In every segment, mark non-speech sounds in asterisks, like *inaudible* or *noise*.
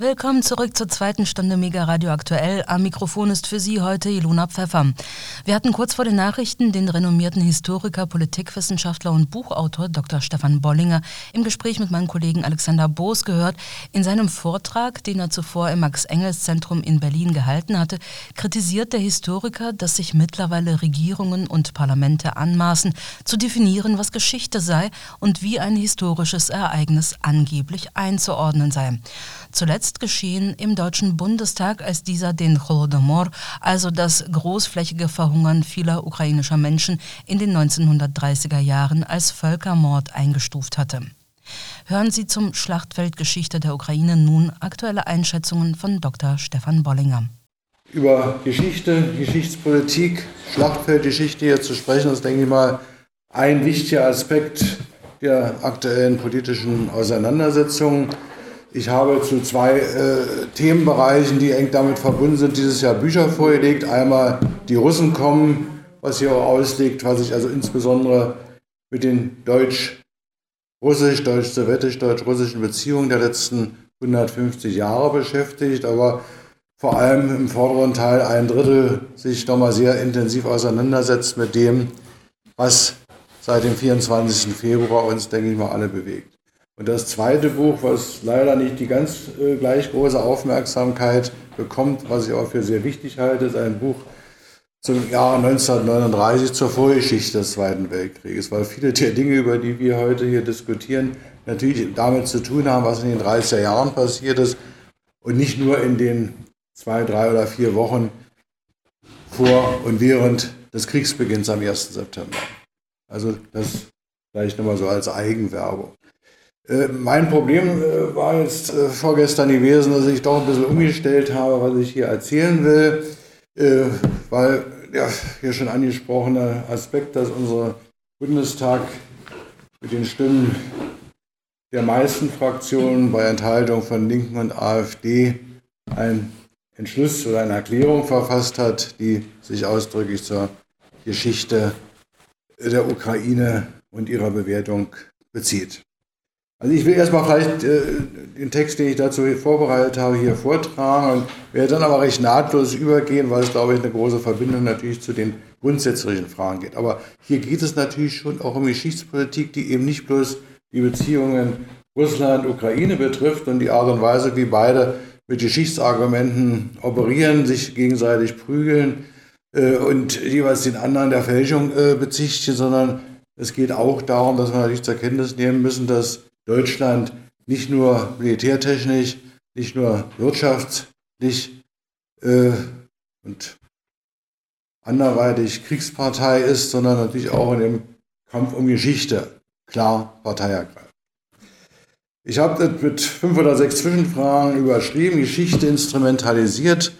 Willkommen zurück zur zweiten Stunde Mega Radio Aktuell. Am Mikrofon ist für Sie heute Ilona Pfeffer. Wir hatten kurz vor den Nachrichten den renommierten Historiker, Politikwissenschaftler und Buchautor Dr. Stefan Bollinger im Gespräch mit meinem Kollegen Alexander Boos gehört. In seinem Vortrag, den er zuvor im Max-Engels-Zentrum in Berlin gehalten hatte, kritisiert der Historiker, dass sich mittlerweile Regierungen und Parlamente anmaßen, zu definieren, was Geschichte sei und wie ein historisches Ereignis angeblich einzuordnen sei. Zuletzt geschehen im Deutschen Bundestag, als dieser den Holodomor, also das großflächige Verhungern vieler ukrainischer Menschen in den 1930er Jahren als Völkermord eingestuft hatte. Hören Sie zum Schlachtfeldgeschichte der Ukraine nun aktuelle Einschätzungen von Dr. Stefan Bollinger. Über Geschichte, Geschichtspolitik, Schlachtfeldgeschichte hier zu sprechen, ist, denke ich mal, ein wichtiger Aspekt der aktuellen politischen Auseinandersetzungen. Ich habe zu zwei äh, Themenbereichen, die eng damit verbunden sind, dieses Jahr Bücher vorgelegt. Einmal die Russen kommen, was hier auch ausliegt, was sich also insbesondere mit den deutsch-russisch, deutsch-sowjetisch, deutsch-russischen Beziehungen der letzten 150 Jahre beschäftigt, aber vor allem im vorderen Teil ein Drittel sich nochmal sehr intensiv auseinandersetzt mit dem, was seit dem 24. Februar uns, denke ich mal, alle bewegt. Und das zweite Buch, was leider nicht die ganz äh, gleich große Aufmerksamkeit bekommt, was ich auch für sehr wichtig halte, ist ein Buch zum Jahr 1939 zur Vorgeschichte des Zweiten Weltkrieges, weil viele der Dinge, über die wir heute hier diskutieren, natürlich damit zu tun haben, was in den 30er Jahren passiert ist und nicht nur in den zwei, drei oder vier Wochen vor und während des Kriegsbeginns am 1. September. Also das vielleicht nochmal so als Eigenwerbung. Äh, mein Problem äh, war jetzt äh, vorgestern gewesen, dass ich doch ein bisschen umgestellt habe, was ich hier erzählen will, weil der hier schon angesprochene Aspekt, dass unser Bundestag mit den Stimmen der meisten Fraktionen bei Enthaltung von Linken und AfD einen Entschluss oder eine Erklärung verfasst hat, die sich ausdrücklich zur Geschichte der Ukraine und ihrer Bewertung bezieht. Also ich will erstmal vielleicht äh, den Text, den ich dazu vorbereitet habe, hier vortragen und werde dann aber recht nahtlos übergehen, weil es, glaube ich, eine große Verbindung natürlich zu den grundsätzlichen Fragen geht. Aber hier geht es natürlich schon auch um Geschichtspolitik, die eben nicht bloß die Beziehungen Russland-Ukraine betrifft und die Art und Weise, wie beide mit Geschichtsargumenten operieren, sich gegenseitig prügeln äh, und jeweils den anderen der Fälschung äh, bezichtigen, sondern es geht auch darum, dass wir natürlich zur Kenntnis nehmen müssen, dass Deutschland nicht nur militärtechnisch, nicht nur wirtschaftlich äh, und anderweitig Kriegspartei ist, sondern natürlich auch in dem Kampf um Geschichte klar Partei ergreift. Ich habe das mit fünf oder sechs Zwischenfragen überschrieben, Geschichte instrumentalisiert.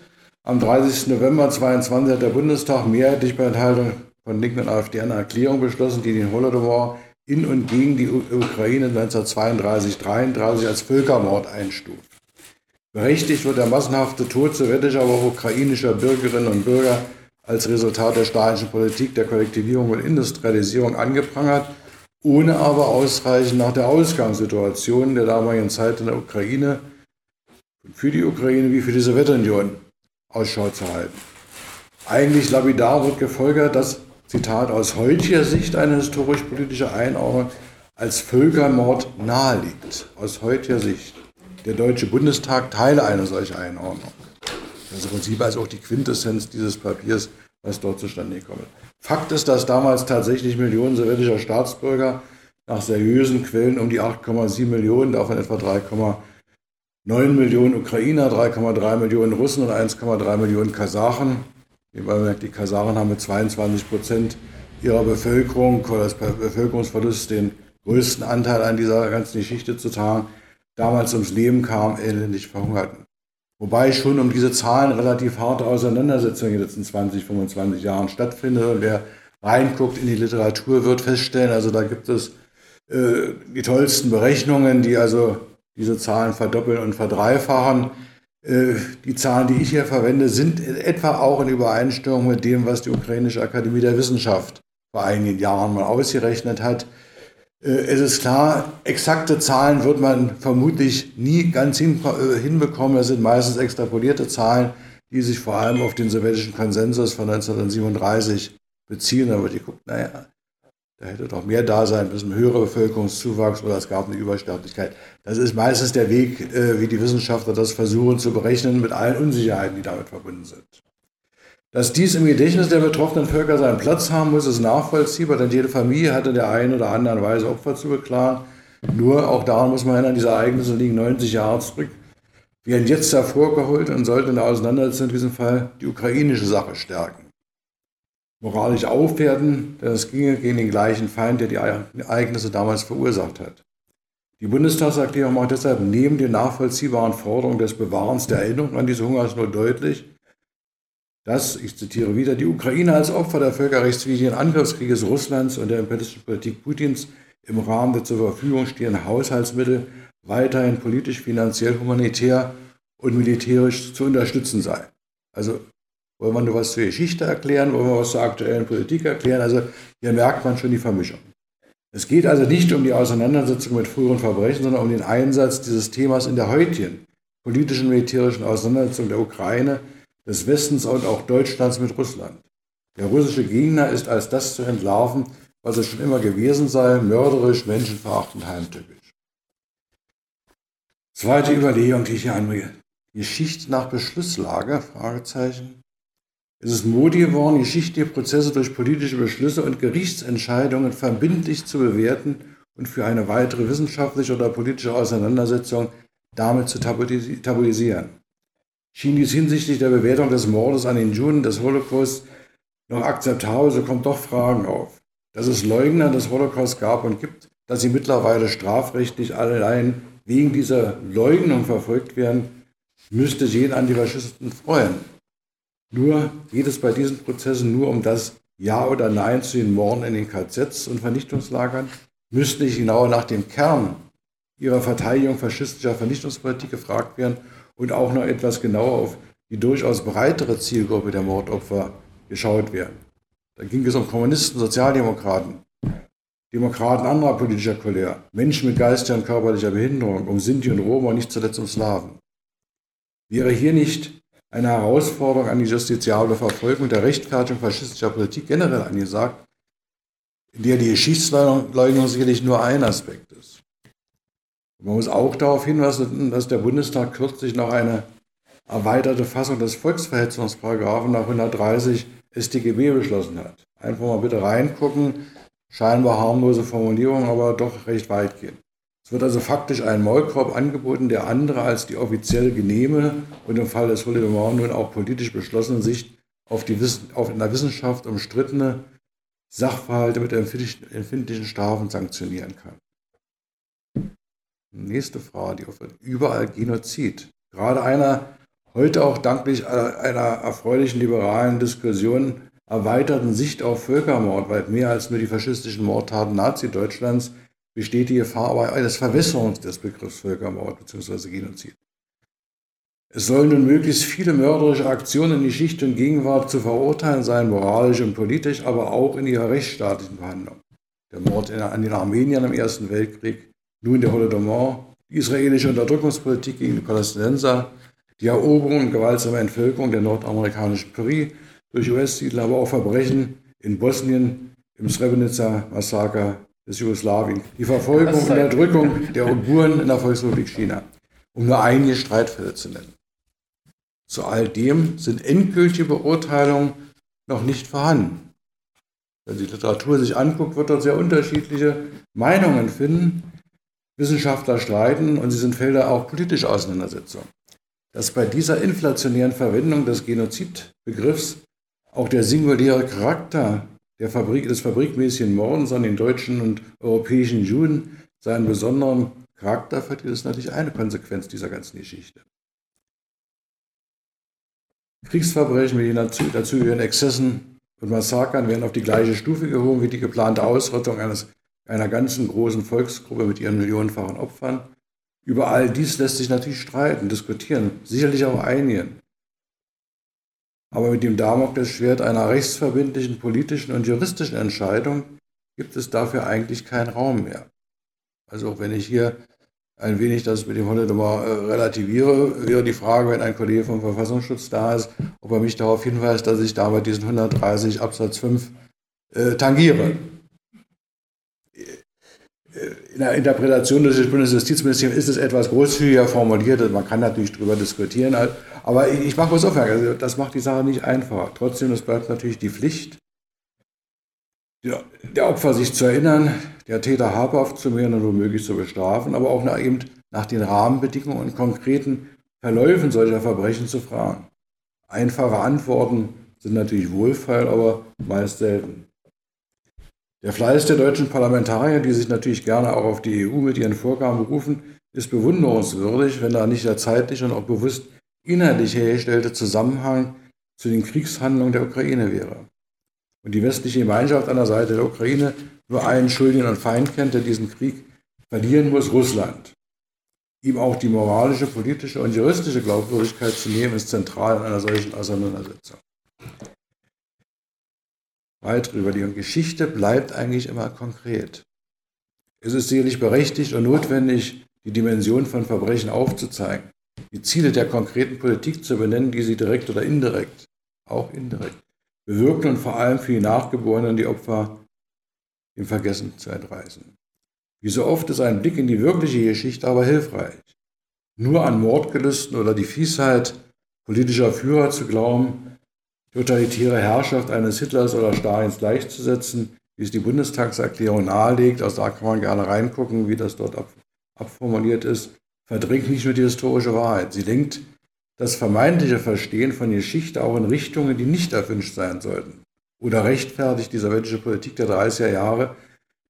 Am 30. November 2022 hat der Bundestag mehrheitlich bei Enthaltung von Linken und AfD eine Erklärung beschlossen, die den Holodomor in und gegen die Ukraine 1932-33 als Völkermord einstuft. Berechtigt wird der massenhafte Tod sowjetischer, aber auch ukrainischer Bürgerinnen und Bürger als Resultat der stalinischen Politik der Kollektivierung und Industrialisierung angeprangert, ohne aber ausreichend nach der Ausgangssituation der damaligen Zeit in der Ukraine für die Ukraine wie für die Sowjetunion Ausschau zu halten. Eigentlich lapidar wird gefolgert, dass Zitat, aus heutiger Sicht eine historisch-politische Einordnung als Völkermord naheliegt. Aus heutiger Sicht. Der Deutsche Bundestag teile eine solche Einordnung. Das ist im Prinzip also auch die Quintessenz dieses Papiers, was dort zustande gekommen ist. Fakt ist, dass damals tatsächlich Millionen sowjetischer Staatsbürger nach seriösen Quellen um die 8,7 Millionen, davon etwa 3,9 Millionen Ukrainer, 3,3 Millionen Russen und 1,3 Millionen Kasachen die Kasaren haben mit 22 Prozent ihrer Bevölkerung oder des den größten Anteil an dieser ganzen Geschichte zu tragen, damals ums Leben kam, elendig verhungerten. Wobei schon um diese Zahlen relativ harte Auseinandersetzungen in den letzten 20, 25 Jahren stattfindet. Und wer reinguckt in die Literatur, wird feststellen, also da gibt es äh, die tollsten Berechnungen, die also diese Zahlen verdoppeln und verdreifachen. Äh, die Zahlen, die ich hier verwende, sind etwa auch in Übereinstimmung mit dem, was die Ukrainische Akademie der Wissenschaft vor einigen Jahren mal ausgerechnet hat. Äh, es ist klar, exakte Zahlen wird man vermutlich nie ganz äh, hinbekommen. Das sind meistens extrapolierte Zahlen, die sich vor allem auf den sowjetischen Konsensus von 1937 beziehen. Aber die guckt, naja, da hätte doch mehr da sein müssen, höherer Bevölkerungszuwachs oder es gab eine Übersterblichkeit. Das ist meistens der Weg, äh, wie die Wissenschaftler das versuchen zu berechnen, mit allen Unsicherheiten, die damit verbunden sind. Dass dies im Gedächtnis der betroffenen Völker seinen Platz haben muss, ist nachvollziehbar, denn jede Familie hatte der einen oder anderen Weise Opfer zu beklagen. Nur, auch daran muss man erinnern, diese Ereignisse liegen 90 Jahre zurück, werden jetzt hervorgeholt und sollten in der Auseinandersetzung in diesem Fall die ukrainische Sache stärken moralisch aufwerten, denn es ginge gegen den gleichen Feind, der die Ereignisse damals verursacht hat. Die Bundestagserklärung macht deshalb neben den nachvollziehbaren Forderungen des Bewahrens der Erinnerung an diese Hungersnot deutlich, dass, ich zitiere wieder, die Ukraine als Opfer der völkerrechtswidrigen Angriffskrieges Russlands und der imperialistischen Politik Putins im Rahmen der zur Verfügung stehenden Haushaltsmittel weiterhin politisch, finanziell, humanitär und militärisch zu unterstützen sei. Also wollen wir nur was zur Geschichte erklären? Wollen wir was zur aktuellen Politik erklären? Also hier merkt man schon die Vermischung. Es geht also nicht um die Auseinandersetzung mit früheren Verbrechen, sondern um den Einsatz dieses Themas in der heutigen politischen militärischen Auseinandersetzung der Ukraine, des Westens und auch Deutschlands mit Russland. Der russische Gegner ist als das zu entlarven, was es schon immer gewesen sei, mörderisch, menschenverachtend, heimtückisch. Zweite Überlegung, die ich hier anbringe. Geschichte nach Beschlusslage? Fragezeichen. Es ist Modi geworden, geschichtliche Prozesse durch politische Beschlüsse und Gerichtsentscheidungen verbindlich zu bewerten und für eine weitere wissenschaftliche oder politische Auseinandersetzung damit zu tabuisieren. Schien dies hinsichtlich der Bewertung des Mordes an den Juden des Holocaust noch akzeptabel, so kommen doch Fragen auf. Dass es Leugner des Holocaust gab und gibt, dass sie mittlerweile strafrechtlich allein wegen dieser Leugnung verfolgt werden, müsste jeden Antifaschisten freuen. Nur geht es bei diesen Prozessen nur um das Ja oder Nein zu den Morden in den KZs und Vernichtungslagern? Müsste nicht genauer nach dem Kern ihrer Verteidigung faschistischer Vernichtungspolitik gefragt werden und auch noch etwas genauer auf die durchaus breitere Zielgruppe der Mordopfer geschaut werden. Da ging es um Kommunisten, Sozialdemokraten, Demokraten anderer politischer Couleur, Menschen mit geistiger und körperlicher Behinderung, um Sinti und Roma und nicht zuletzt um Slawen. Wäre hier nicht eine Herausforderung an die justiziable Verfolgung der Rechtfertigung faschistischer Politik generell angesagt, in der die Geschichtsleugnung sicherlich nur ein Aspekt ist. Man muss auch darauf hinweisen, dass der Bundestag kürzlich noch eine erweiterte Fassung des Volksverhetzungsparagraphen nach 130 StGB beschlossen hat. Einfach mal bitte reingucken. Scheinbar harmlose Formulierung, aber doch recht weitgehend. Es wird also faktisch ein Maulkorb angeboten, der andere als die offiziell genehme und im Fall des Holodomor nun auch politisch beschlossene Sicht auf die auf in der Wissenschaft umstrittene Sachverhalte mit empfindlichen Strafen sanktionieren kann. Nächste Frage, die oft überall Genozid. Gerade einer heute auch danklich einer erfreulichen liberalen Diskussion erweiterten Sicht auf Völkermord, weit mehr als nur die faschistischen Mordtaten Nazi-Deutschlands, besteht die Gefahr aber eines Verwässerungs des Begriffs Völkermord bzw. Genozid. Es sollen nun möglichst viele mörderische Aktionen in Geschichte und Gegenwart zu verurteilen sein, moralisch und politisch, aber auch in ihrer rechtsstaatlichen Behandlung. Der Mord an den Armeniern im Ersten Weltkrieg, nun der Holodomor, die israelische Unterdrückungspolitik gegen die Palästinenser, die Eroberung und gewaltsame Entvölkerung der nordamerikanischen Peri durch US-Siedler, aber auch Verbrechen in Bosnien, im Srebrenica-Massaker des Jugoslawien, die Verfolgung und Unterdrückung der Uiguren in der Volksrepublik China, um nur einige Streitfälle zu nennen. Zu all dem sind endgültige Beurteilungen noch nicht vorhanden. Wenn die Literatur sich anguckt, wird dort sehr unterschiedliche Meinungen finden. Wissenschaftler streiten und sie sind Felder auch politischer Auseinandersetzung. Dass bei dieser inflationären Verwendung des Genozidbegriffs auch der singuläre Charakter der Fabrik, des fabrikmäßigen Mordens an den deutschen und europäischen Juden seinen besonderen Charakter verdient, ist natürlich eine Konsequenz dieser ganzen Geschichte. Kriegsverbrechen mit den dazugehörigen Exzessen und Massakern werden auf die gleiche Stufe gehoben wie die geplante Ausrottung eines, einer ganzen großen Volksgruppe mit ihren millionenfachen Opfern. Über all dies lässt sich natürlich streiten, diskutieren, sicherlich auch einigen aber mit dem Damoklesschwert einer rechtsverbindlichen politischen und juristischen Entscheidung gibt es dafür eigentlich keinen Raum mehr. Also auch wenn ich hier ein wenig das mit dem Holodomor äh, relativiere, wäre die Frage, wenn ein Kollege vom Verfassungsschutz da ist, ob er mich darauf hinweist, dass ich dabei diesen 130 Absatz 5 äh, tangiere. In der Interpretation des Bundesjustizministeriums ist es etwas großzügiger formuliert, man kann natürlich darüber diskutieren, aber ich mache was aufmerksam, das macht die Sache nicht einfach. Trotzdem, es bleibt natürlich die Pflicht, der Opfer sich zu erinnern, der Täter habhaft zu werden und womöglich zu bestrafen, aber auch nach, eben nach den Rahmenbedingungen und konkreten Verläufen solcher Verbrechen zu fragen. Einfache Antworten sind natürlich wohlfeil, aber meist selten. Der Fleiß der deutschen Parlamentarier, die sich natürlich gerne auch auf die EU mit ihren Vorgaben berufen, ist bewunderungswürdig, wenn da nicht der zeitliche und auch bewusst inhaltlich hergestellte Zusammenhang zu den Kriegshandlungen der Ukraine wäre und die westliche Gemeinschaft an der Seite der Ukraine nur einen Schuldigen und Feind kennt, der diesen Krieg verlieren muss, Russland. Ihm auch die moralische, politische und juristische Glaubwürdigkeit zu nehmen, ist zentral in einer solchen Auseinandersetzung. Weitere Überlegung. Geschichte bleibt eigentlich immer konkret. Es ist sicherlich berechtigt und notwendig, die Dimension von Verbrechen aufzuzeigen, die Ziele der konkreten Politik zu benennen, die sie direkt oder indirekt, auch indirekt, bewirken und vor allem für die Nachgeborenen die Opfer im Vergessen zu entreißen. Wie so oft ist ein Blick in die wirkliche Geschichte aber hilfreich. Nur an Mordgelüsten oder die Fiesheit politischer Führer zu glauben, totalitäre Herrschaft eines Hitlers oder Stalins gleichzusetzen, wie es die Bundestagserklärung nahelegt, also da kann man gerne reingucken, wie das dort abformuliert ist, verdrängt nicht nur die historische Wahrheit. Sie lenkt das vermeintliche Verstehen von Geschichte auch in Richtungen, die nicht erwünscht sein sollten. Oder rechtfertigt die sowjetische Politik der 30er Jahre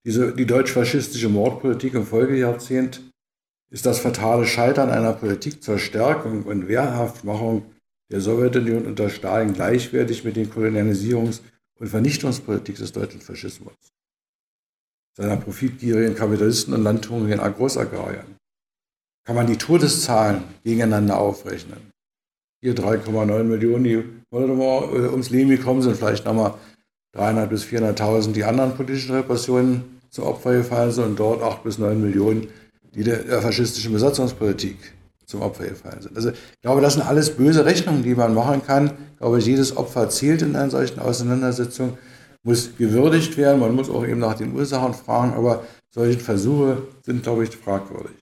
diese, die deutsch-faschistische Mordpolitik im Folgejahrzehnt? Ist das fatale Scheitern einer Politik zur Stärkung und Wehrhaftmachung der Sowjetunion unter Stalin gleichwertig mit den Kolonialisierungs- und Vernichtungspolitik des deutschen Faschismus? Seiner profitgierigen Kapitalisten und landhungrigen Großagrariern? Kann man die Todeszahlen gegeneinander aufrechnen? hier 3,9 Millionen, die ums Leben gekommen sind, vielleicht nochmal 300.000 bis 400.000, die anderen politischen Repressionen zum Opfer gefallen sind und dort 8 bis 9 Millionen, die der faschistischen Besatzungspolitik zum Opfer gefallen sind. Also ich glaube, das sind alles böse Rechnungen, die man machen kann. Ich glaube, jedes Opfer zählt in einer solchen Auseinandersetzung, muss gewürdigt werden. Man muss auch eben nach den Ursachen fragen, aber solche Versuche sind, glaube ich, fragwürdig.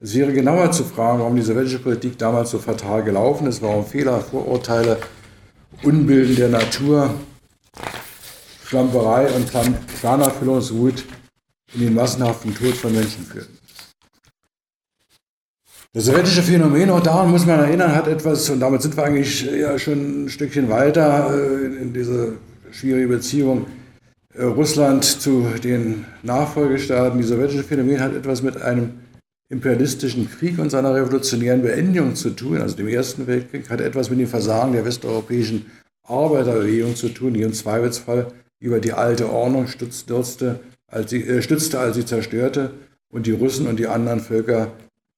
Es wäre genauer zu fragen, warum die sowjetische Politik damals so fatal gelaufen ist, warum Fehler, Vorurteile, Unbilden der Natur, Schlamperei und Planerfüllungswut in den massenhaften Tod von Menschen führten. Das sowjetische Phänomen, auch daran muss man erinnern, hat etwas, und damit sind wir eigentlich ja schon ein Stückchen weiter äh, in diese schwierige Beziehung äh, Russland zu den Nachfolgestaaten. Die sowjetische Phänomen hat etwas mit einem imperialistischen Krieg und seiner revolutionären Beendigung zu tun, also dem Ersten Weltkrieg, hat etwas mit dem Versagen der westeuropäischen Arbeiterbewegung zu tun, die im Zweifelsfall über die alte Ordnung stützte, als sie, äh, stützte, als sie zerstörte und die Russen und die anderen Völker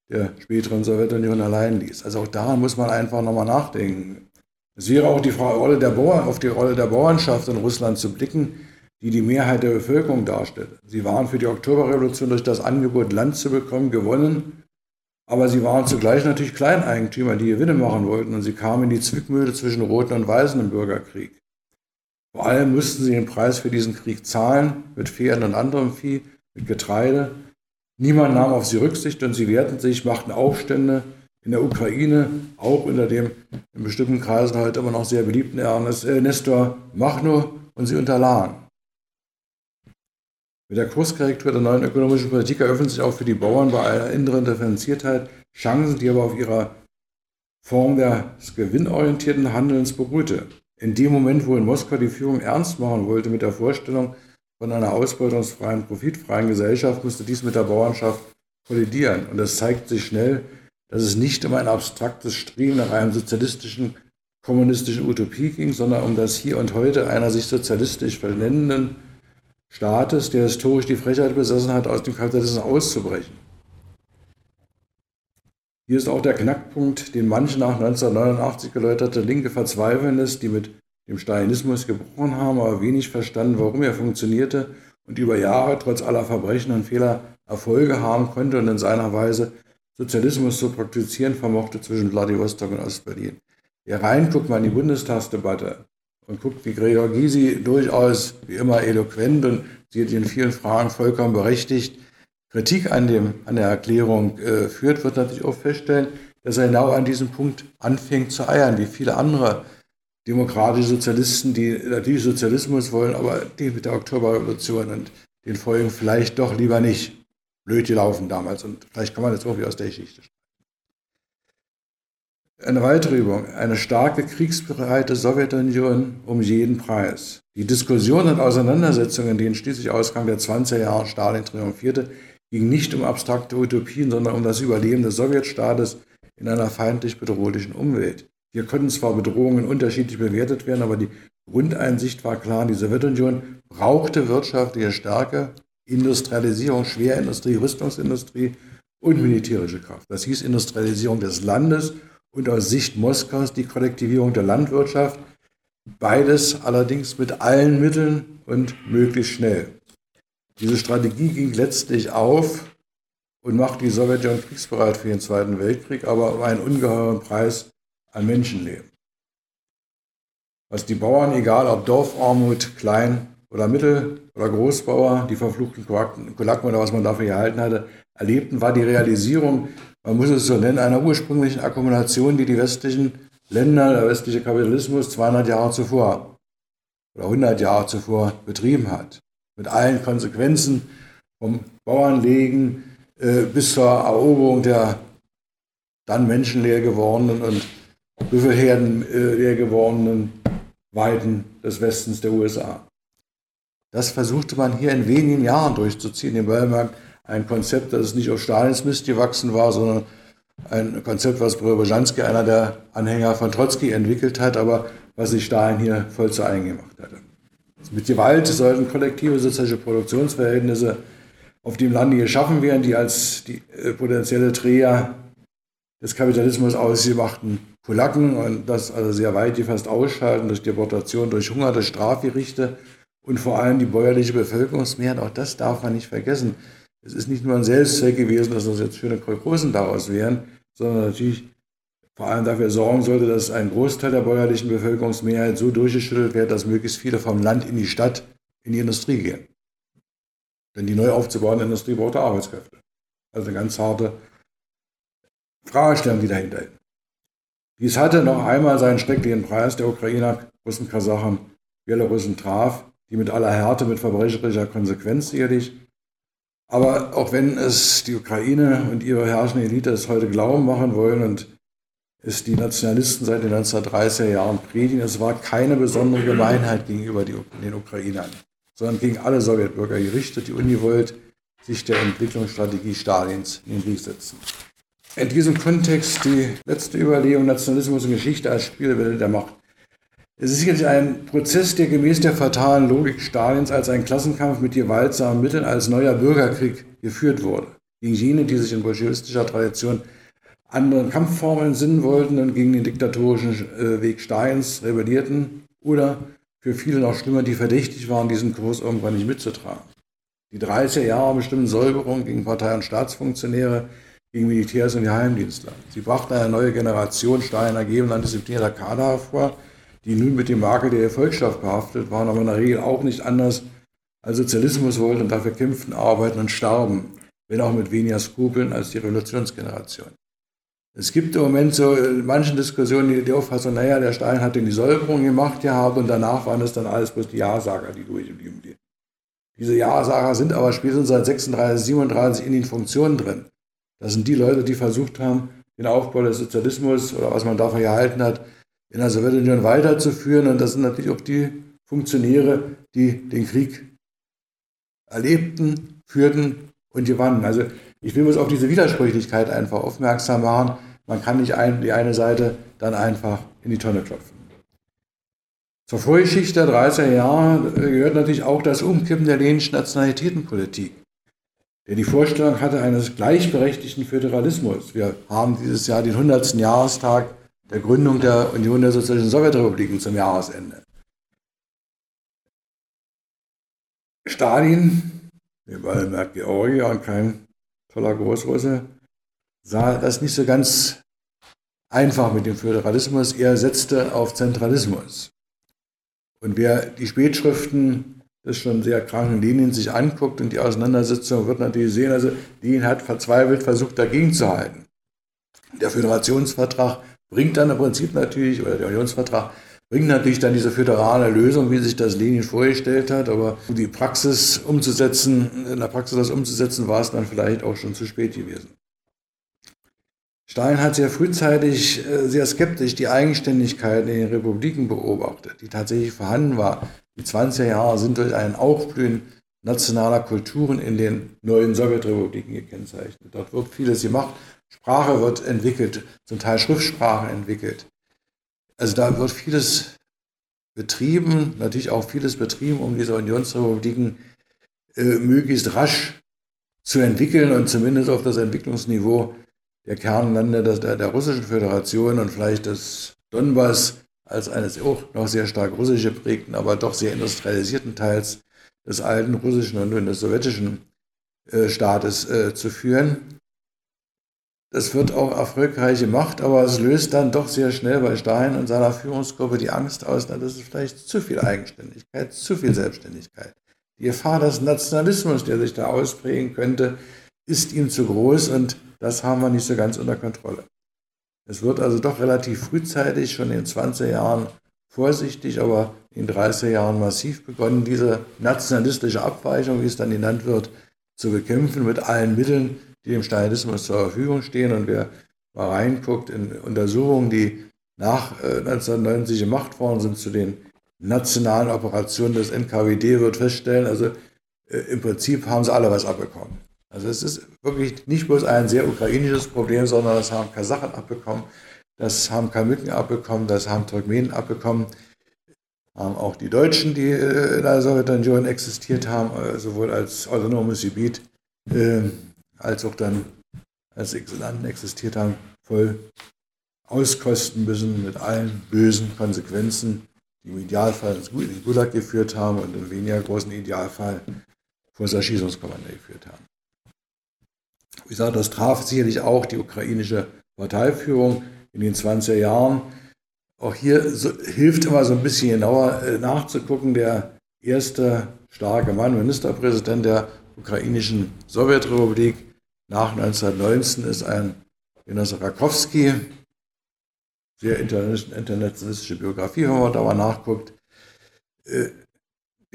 der späteren Sowjetunion allein ließ. Also auch daran muss man einfach nochmal nachdenken. Es wäre auch die Rolle der Bauern, auf die Rolle der Bauernschaft in Russland zu blicken, die die Mehrheit der Bevölkerung darstellt. Sie waren für die Oktoberrevolution durch das Angebot, Land zu bekommen, gewonnen, aber sie waren zugleich natürlich Kleineigentümer, die Gewinne machen wollten und sie kamen in die Zwickmühle zwischen Roten und Weißen im Bürgerkrieg. Vor allem mussten sie den Preis für diesen Krieg zahlen, mit Pferden und anderem Vieh, mit Getreide. Niemand nahm auf sie Rücksicht und sie wehrten sich, machten Aufstände in der Ukraine, auch unter dem in bestimmten Kreisen heute immer noch sehr beliebten Ernest, äh, Nestor Machno und sie unterlagen. Mit der Kurskorrektur der neuen ökonomischen Politik eröffnen sich auch für die Bauern bei einer inneren Differenziertheit Chancen, die aber auf ihrer Form des gewinnorientierten Handelns beruhte. In dem Moment, wo in Moskau die Führung ernst machen wollte mit der Vorstellung von einer ausbeutungsfreien, profitfreien Gesellschaft, musste dies mit der Bauernschaft kollidieren. Und es zeigt sich schnell, dass es nicht um ein abstraktes Streben nach einem sozialistischen, kommunistischen Utopie ging, sondern um das Hier und Heute einer sich sozialistisch vernennenden Staates, der historisch die Frechheit besessen hat, aus dem Kapitalismus auszubrechen. Hier ist auch der Knackpunkt, den manche nach 1989 geläuterte linke verzweifeln ist, die mit dem Stalinismus gebrochen haben, aber wenig verstanden, warum er funktionierte und über Jahre trotz aller Verbrechen und Fehler Erfolge haben konnte und in seiner Weise Sozialismus zu praktizieren vermochte zwischen Vladivostok und Ostberlin. Wer reinguckt mal in die Bundestagsdebatte und guckt, wie Gregor Gysi durchaus wie immer eloquent und sie hat in vielen Fragen vollkommen berechtigt Kritik an, dem, an der Erklärung äh, führt, wird natürlich auch feststellen, dass er genau an diesem Punkt anfängt zu eiern, wie viele andere demokratische Sozialisten, die natürlich Sozialismus wollen, aber die mit der Oktoberrevolution und den Folgen vielleicht doch lieber nicht. Blöd gelaufen damals und vielleicht kann man das auch wie aus der Geschichte eine weitere Übung, eine starke kriegsbereite Sowjetunion um jeden Preis. Die Diskussionen und Auseinandersetzungen, in denen schließlich Ausgang der 20er Jahre Stalin triumphierte, gingen nicht um abstrakte Utopien, sondern um das Überleben des Sowjetstaates in einer feindlich bedrohlichen Umwelt. Hier konnten zwar Bedrohungen unterschiedlich bewertet werden, aber die Grundeinsicht war klar, die Sowjetunion brauchte wirtschaftliche Stärke, Industrialisierung, Schwerindustrie, Rüstungsindustrie und militärische Kraft. Das hieß Industrialisierung des Landes und aus Sicht Moskaus die Kollektivierung der Landwirtschaft. Beides allerdings mit allen Mitteln und möglichst schnell. Diese Strategie ging letztlich auf und machte die Sowjetunion kriegsbereit für den Zweiten Weltkrieg, aber um einen ungeheuren Preis an Menschenleben. Was die Bauern, egal ob Dorfarmut, Klein- oder Mittel- oder Großbauer, die verfluchten Kulaken oder was man dafür gehalten hatte, erlebten, war die Realisierung man muss es so nennen, einer ursprünglichen Akkumulation, die die westlichen Länder, der westliche Kapitalismus 200 Jahre zuvor oder 100 Jahre zuvor betrieben hat. Mit allen Konsequenzen vom Bauernlegen äh, bis zur Eroberung der dann menschenleer gewordenen und Büffelherden äh, leer gewordenen Weiten des Westens der USA. Das versuchte man hier in wenigen Jahren durchzuziehen. Im Weltmarkt ein Konzept, das nicht auf Stalins Mist gewachsen war, sondern ein Konzept, was Brzezinski, einer der Anhänger von Trotzki, entwickelt hat, aber was sich Stalin hier voll zu eigen gemacht hatte. Mit Gewalt sollten kollektive soziale Produktionsverhältnisse auf dem Lande geschaffen werden, die als die äh, potenzielle Träger des Kapitalismus ausgemachten Kulaken und das also sehr weit gefasst ausschalten durch Deportation, durch Hunger, durch Strafgerichte und vor allem die bäuerliche Bevölkerungsmehrheit. Auch das darf man nicht vergessen es ist nicht nur ein Selbstzweck gewesen, dass das jetzt schöne Kolchosen daraus wären, sondern natürlich vor allem dafür sorgen sollte, dass ein Großteil der bäuerlichen Bevölkerungsmehrheit so durchgeschüttelt wird, dass möglichst viele vom Land in die Stadt, in die Industrie gehen. Denn die neu aufzubauende Industrie braucht Arbeitskräfte. Also eine ganz harte Fragestellung, die dahinter ist. Dies hatte noch einmal seinen schrecklichen Preis der Ukrainer, Russen, Kasachen, Belarussen traf, die mit aller Härte, mit verbrecherischer Konsequenz sicherlich aber auch wenn es die Ukraine und ihre herrschende Elite es heute glauben machen wollen und es die Nationalisten seit den 1930er Jahren predigen, es war keine besondere Gemeinheit gegenüber den Ukrainern, sondern gegen alle Sowjetbürger gerichtet, die ungewollt sich der Entwicklungsstrategie Stalins in den Weg setzen. In diesem Kontext die letzte Überlegung Nationalismus und Geschichte als Spielwelle der Macht. Es ist sicherlich ein Prozess, der gemäß der fatalen Logik Stalins als ein Klassenkampf mit gewaltsamen Mitteln als neuer Bürgerkrieg geführt wurde. Gegen jene, die sich in bolschewistischer Tradition anderen Kampfformen entsinnen wollten und gegen den diktatorischen äh, Weg Stalins rebellierten oder für viele noch schlimmer, die verdächtig waren, diesen Kurs irgendwann nicht mitzutragen. Die 30er Jahre bestimmten Säuberung gegen Partei- und Staatsfunktionäre, gegen Militärs und Geheimdienstler. Sie brachten eine neue Generation Stalin ergeben antidisziplinierter Kader hervor, die nun mit dem Makel der Erfolgschaft behaftet waren, aber in der Regel auch nicht anders als Sozialismus wollten und dafür kämpften, arbeiten und starben, wenn auch mit weniger Skrupeln als die Revolutionsgeneration. Es gibt im Moment so in manchen Diskussionen die, Auffassung, naja, der Stein hat in die Säuberung gemacht gehabt und danach waren es dann alles bloß die Ja-Sager, die durchgeblieben sind. Diese Ja-Sager sind aber spätestens seit 36, 37 in den Funktionen drin. Das sind die Leute, die versucht haben, den Aufbau des Sozialismus oder was man davon gehalten hat, in der Sowjetunion weiterzuführen. Und das sind natürlich auch die Funktionäre, die den Krieg erlebten, führten und gewannen. Also ich will uns auf diese Widersprüchlichkeit einfach aufmerksam machen. Man kann nicht ein, die eine Seite dann einfach in die Tonne klopfen. Zur Vorgeschichte der 30er Jahre gehört natürlich auch das Umkippen der leninischen Nationalitätenpolitik, der die Vorstellung hatte eines gleichberechtigten Föderalismus. Wir haben dieses Jahr den 100. Jahrestag der Gründung der Union der Sozialistischen Sowjetrepubliken zum Jahresende. Stalin, überall merkt Georgier und kein toller Großrusse, sah das nicht so ganz einfach mit dem Föderalismus. Er setzte auf Zentralismus. Und wer die Spätschriften des schon sehr kranken Lenin sich anguckt und die Auseinandersetzung, wird natürlich sehen, also Lenin hat verzweifelt versucht, dagegen zu halten. Der Föderationsvertrag bringt dann im Prinzip natürlich, oder der Unionsvertrag bringt natürlich dann diese föderale Lösung, wie sich das Lenin vorgestellt hat, aber um die Praxis umzusetzen, in der Praxis das umzusetzen, war es dann vielleicht auch schon zu spät gewesen. Stalin hat sehr frühzeitig äh, sehr skeptisch die Eigenständigkeit in den Republiken beobachtet, die tatsächlich vorhanden war. Die 20er Jahre sind durch ein Aufblühen nationaler Kulturen in den neuen Sowjetrepubliken gekennzeichnet. Dort wird vieles gemacht. Sprache wird entwickelt, zum Teil Schriftsprache entwickelt. Also da wird vieles betrieben, natürlich auch vieles betrieben, um diese Unionsrepubliken äh, möglichst rasch zu entwickeln und zumindest auf das Entwicklungsniveau der Kernländer der, der Russischen Föderation und vielleicht des Donbass als eines auch noch sehr stark russisch geprägten, aber doch sehr industrialisierten Teils des alten russischen und des sowjetischen äh, Staates äh, zu führen. Das wird auch erfolgreich gemacht, aber es löst dann doch sehr schnell bei Stalin und seiner Führungsgruppe die Angst aus, na, das ist vielleicht zu viel Eigenständigkeit, zu viel Selbstständigkeit. Die Gefahr des Nationalismus, der sich da ausprägen könnte, ist ihm zu groß und das haben wir nicht so ganz unter Kontrolle. Es wird also doch relativ frühzeitig, schon in den 20er Jahren vorsichtig, aber in den 30er Jahren massiv begonnen, diese nationalistische Abweichung, wie es dann genannt wird, zu bekämpfen mit allen Mitteln, die dem Stalinismus zur Verfügung stehen. Und wer mal reinguckt in Untersuchungen, die nach 1990 äh, gemacht worden sind zu den nationalen Operationen des NKWD, wird feststellen, also äh, im Prinzip haben sie alle was abbekommen. Also es ist wirklich nicht bloß ein sehr ukrainisches Problem, sondern das haben Kasachen abbekommen, das haben Kalmücken abbekommen, das haben Turkmenen abbekommen, haben auch die Deutschen, die äh, in der Sowjetunion existiert haben, äh, sowohl als autonomes Gebiet äh, als auch dann als Exilanten existiert haben, voll auskosten müssen mit allen bösen Konsequenzen, die im Idealfall ins Gulag geführt haben und im weniger großen Idealfall vor das Erschießungskommando geführt haben. Wie gesagt, das traf sicherlich auch die ukrainische Parteiführung in den 20er Jahren. Auch hier so, hilft immer so ein bisschen genauer äh, nachzugucken. Der erste starke Mann, Ministerpräsident der ukrainischen Sowjetrepublik nach 1919 ist ein Genosse Rakowski. Sehr internationalistische Biografie, wenn man da mal nachguckt.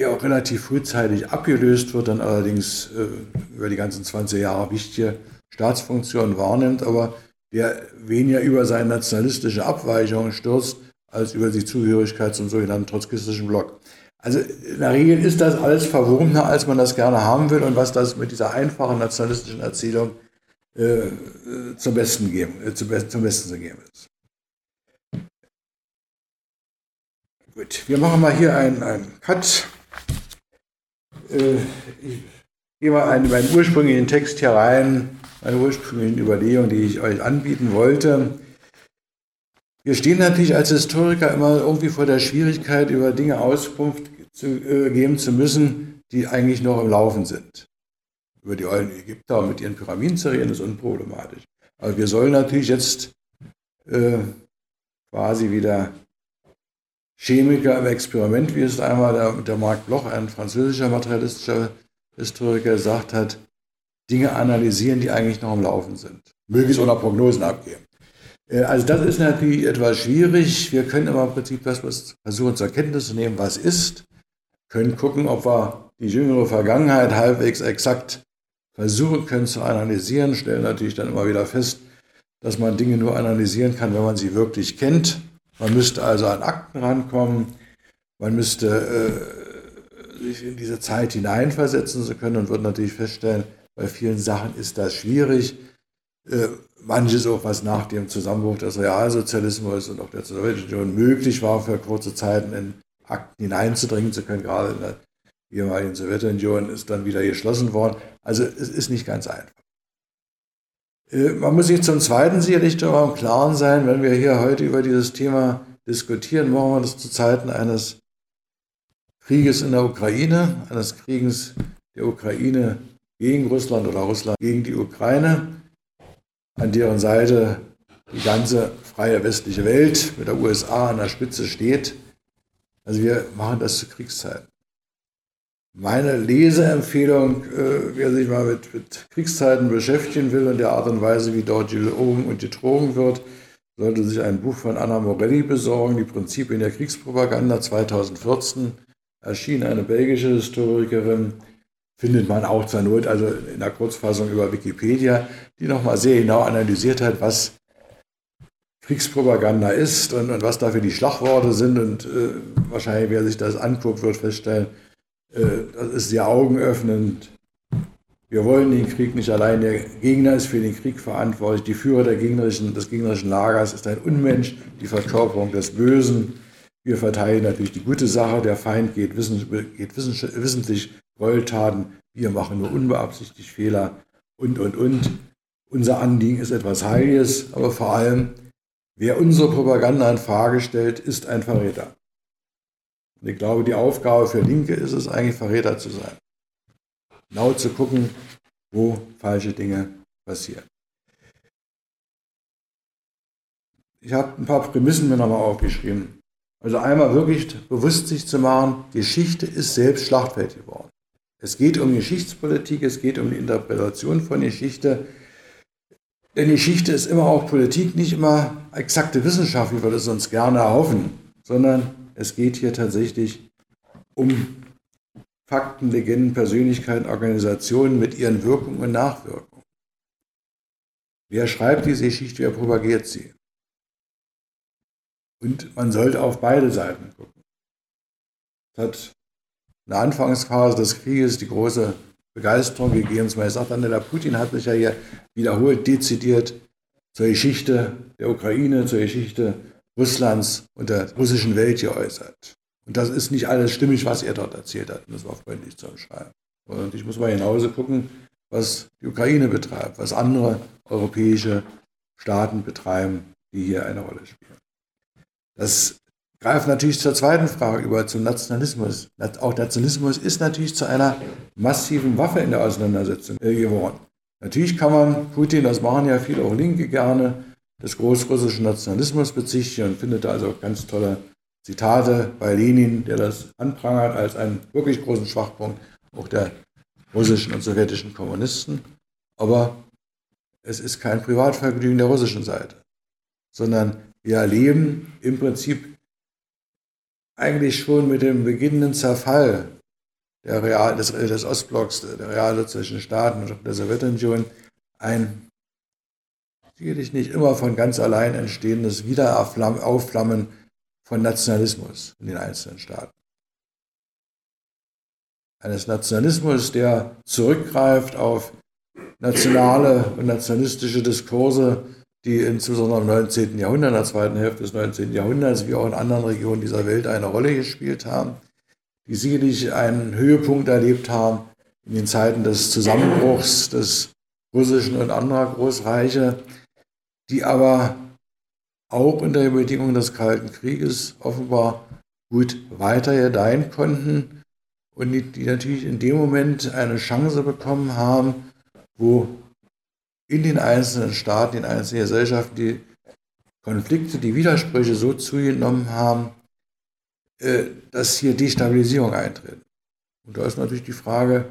Äh, der auch relativ frühzeitig abgelöst wird, dann allerdings äh, über die ganzen 20 Jahre wichtige Staatsfunktionen wahrnimmt, aber der weniger über seine nationalistische Abweichung stürzt, als über die Zugehörigkeit zum sogenannten trotzkistischen Block. Also in der Regel ist das alles verwobener, als man das gerne haben will und was das mit dieser einfachen nationalistischen Erzählung äh, zum, Besten geben, äh, zum, zum Besten zu geben ist. Gut, wir machen mal hier einen, einen Cut äh, ich gehe mal in meinen ursprünglichen Text hier rein, meine ursprünglichen Überlegungen, die ich euch anbieten wollte. Wir stehen natürlich als Historiker immer irgendwie vor der Schwierigkeit, über Dinge Auskunft zu, äh, geben zu müssen, die eigentlich noch im Laufen sind. Über die alten Ägypter mit ihren Pyramiden zu reden, ist unproblematisch. Aber wir sollen natürlich jetzt äh, quasi wieder Chemiker im Experiment, wie es einmal der, der Marc Bloch, ein französischer materialistischer Historiker, gesagt hat, Dinge analysieren, die eigentlich noch am Laufen sind. Möglichst ohne Prognosen abgeben. Äh, also das ist natürlich etwas schwierig. Wir können immer im Prinzip das versuchen zur Kenntnis zu nehmen, was ist, können gucken, ob wir die jüngere Vergangenheit halbwegs exakt versuchen können zu analysieren, stellen natürlich dann immer wieder fest, dass man Dinge nur analysieren kann, wenn man sie wirklich kennt. Man müsste also an Akten rankommen, man müsste äh, sich in diese Zeit hineinversetzen zu können und wird natürlich feststellen, bei vielen Sachen ist das schwierig. Äh, manches auch, was nach dem Zusammenbruch des Realsozialismus und auch der Sowjetunion möglich war, für kurze Zeiten in Akten hineinzudringen zu können, gerade in der ehemaligen Sowjetunion ist dann wieder geschlossen worden. Also es ist nicht ganz einfach. Äh, man muss sich zum Zweiten sicherlich darüber im Klaren sein, wenn wir hier heute über dieses Thema diskutieren, machen wir das zu Zeiten eines Krieges in der Ukraine, eines Krieges der Ukraine gegen Russland oder Russland gegen die Ukraine, an deren Seite die ganze freie westliche Welt mit der USA an der Spitze steht. Also wir machen das zu Kriegszeiten. Meine Leseempfehlung, äh, wer sich mal mit, mit, Kriegszeiten beschäftigen will und der Art und Weise, wie dort gelogen und getrogen wird, sollte sich ein Buch von Anna Morelli besorgen, Die Prinzipien der Kriegspropaganda 2014, erschien eine belgische Historikerin, findet man auch zur Not, also in der Kurzfassung über Wikipedia, die nochmal sehr genau analysiert hat, was Kriegspropaganda ist und, und was dafür die Schlagworte sind. Und äh, wahrscheinlich, wer sich das anguckt, wird feststellen, das ist sehr augenöffnend. Wir wollen den Krieg nicht allein. Der Gegner ist für den Krieg verantwortlich. Die Führer der gegnerischen, des gegnerischen Lagers ist ein Unmensch, die Verkörperung des Bösen. Wir verteidigen natürlich die gute Sache. Der Feind geht, wissen, geht wissentlich Gräueltaten. Wir machen nur unbeabsichtigt Fehler und, und, und. Unser Anliegen ist etwas Heiliges, aber vor allem, wer unsere Propaganda in Frage stellt, ist ein Verräter. Und ich glaube, die Aufgabe für Linke ist es eigentlich, Verräter zu sein. Genau zu gucken, wo falsche Dinge passieren. Ich habe ein paar Prämissen mir nochmal aufgeschrieben. Also einmal wirklich bewusst sich zu machen, Geschichte ist selbst Schlachtfeld geworden. Es geht um Geschichtspolitik, es geht um die Interpretation von Geschichte. Denn Geschichte ist immer auch Politik, nicht immer exakte Wissenschaft, wie wir das uns gerne erhoffen, sondern es geht hier tatsächlich um Fakten, Legenden, Persönlichkeiten, Organisationen mit ihren Wirkungen und Nachwirkungen. Wer schreibt diese Geschichte, wer propagiert sie? Und man sollte auf beide Seiten gucken. Es hat in der Anfangsphase des Krieges die große Begeisterung gegeben. Zum Beispiel sagt Angela Putin hat sich ja hier wiederholt dezidiert zur Geschichte der Ukraine, zur Geschichte Russlands und der russischen Welt geäußert. Und das ist nicht alles stimmig, was er dort erzählt hat, um das war freundlich zu umschreiben. Und ich muss mal genauso gucken, was die Ukraine betreibt, was andere europäische Staaten betreiben, die hier eine Rolle spielen. Das greift natürlich zur zweiten Frage über, zum Nationalismus. Auch Nationalismus ist natürlich zu einer massiven Waffe in der Auseinandersetzung äh, geworden. Natürlich kann man Putin, das machen ja viele auch Linke gerne, des großrussischen Nationalismus bezichtigen und findet also ganz tolle Zitate bei Lenin, der das anprangert als einen wirklich großen Schwachpunkt auch der russischen und sowjetischen Kommunisten. Aber es ist kein Privatvergnügen der russischen Seite, sondern wir erleben im Prinzip eigentlich schon mit dem beginnenden Zerfall Real, des, des Ostblocks, der realsozialistischen Staaten und der Sowjetunion ein sicherlich nicht immer von ganz allein entstehendes Wiederaufflammen von Nationalismus in den einzelnen Staaten. Eines Nationalismus, der zurückgreift auf nationale und nationalistische Diskurse, die insbesondere im 19. Jahrhundert, in der zweiten Hälfte des 19. Jahrhunderts, wie auch in anderen Regionen dieser Welt eine Rolle gespielt haben, die sicherlich einen Höhepunkt erlebt haben in den Zeiten des Zusammenbruchs des russischen und anderer Großreiche, die aber auch unter den Bedingungen des Kalten Krieges offenbar gut weiter gedeihen konnten und die, die natürlich in dem Moment eine Chance bekommen haben, wo in den einzelnen Staaten, in einzelnen Gesellschaften die Konflikte, die Widersprüche so zugenommen haben, äh, dass hier Destabilisierung eintritt. Und da ist natürlich die Frage,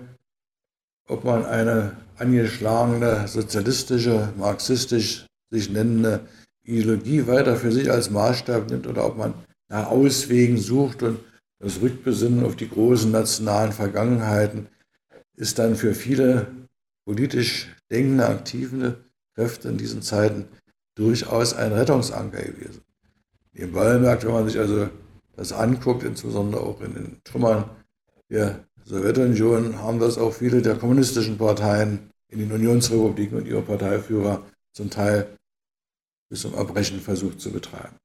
ob man eine angeschlagene sozialistische, marxistisch sich nennende Ideologie weiter für sich als Maßstab nimmt oder ob man nach Auswegen sucht und das Rückbesinnen auf die großen nationalen Vergangenheiten ist dann für viele politisch denkende, aktive Kräfte in diesen Zeiten durchaus ein Rettungsanker gewesen. Im Ballmerkt, wenn man sich also das anguckt, insbesondere auch in den Trümmern der Sowjetunion, haben das auch viele der kommunistischen Parteien in den Unionsrepubliken und ihre Parteiführer zum Teil bis zum Erbrechen versucht zu betreiben.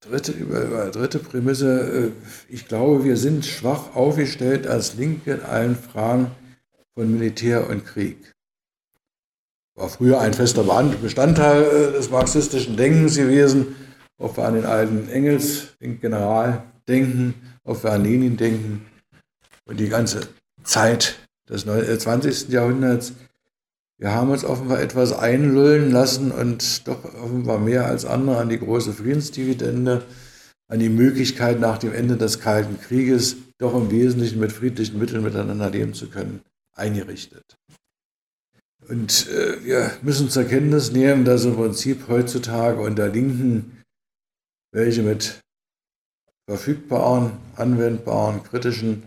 Dritte, über, dritte Prämisse, äh, ich glaube, wir sind schwach aufgestellt als Linke in allen Fragen von Militär und Krieg. war früher ein fester Bestandteil äh, des marxistischen Denkens gewesen, ob wir an den alten Engels, den General denken, ob wir an Lenin denken und die ganze Zeit des 20. Äh, Jahrhunderts. Wir haben uns offenbar etwas einlullen lassen und doch offenbar mehr als andere an die große Friedensdividende, an die Möglichkeit nach dem Ende des Kalten Krieges doch im Wesentlichen mit friedlichen Mitteln miteinander leben zu können, eingerichtet. Und äh, wir müssen zur Kenntnis nehmen, dass im Prinzip heutzutage unter Linken, welche mit verfügbaren, anwendbaren, kritischen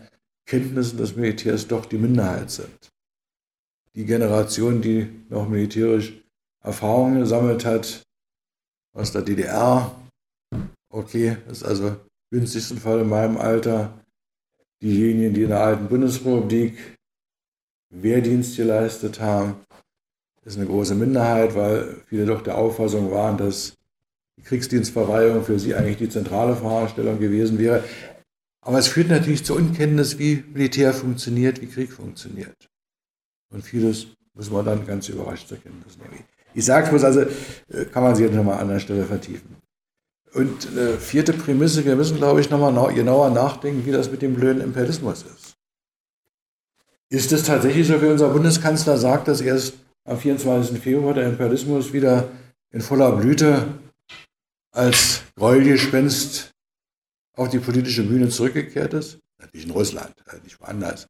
Kenntnissen des Militärs doch die Minderheit sind. Die Generation, die noch militärisch Erfahrungen gesammelt hat aus der DDR, okay, ist also günstigsten Fall in meinem Alter, diejenigen, die in der alten Bundesrepublik Wehrdienst geleistet haben, ist eine große Minderheit, weil viele doch der Auffassung waren, dass die Kriegsdienstverweigerung für sie eigentlich die zentrale Fragestellung gewesen wäre. Aber es führt natürlich zur Unkenntnis, wie Militär funktioniert, wie Krieg funktioniert. Und vieles muss man dann ganz überrascht zur Kenntnis nehmen. Ich sage es bloß, also äh, kann man sich jetzt nochmal an der Stelle vertiefen. Und eine vierte Prämisse, wir müssen, glaube ich, nochmal genauer nachdenken, wie das mit dem blöden Imperialismus ist. Ist es tatsächlich so, wie unser Bundeskanzler sagt, dass erst am 24. Februar der Imperialismus wieder in voller Blüte als Gräuelgespenst auf die politische Bühne zurückgekehrt ist? Natürlich in Russland, also nicht woanders.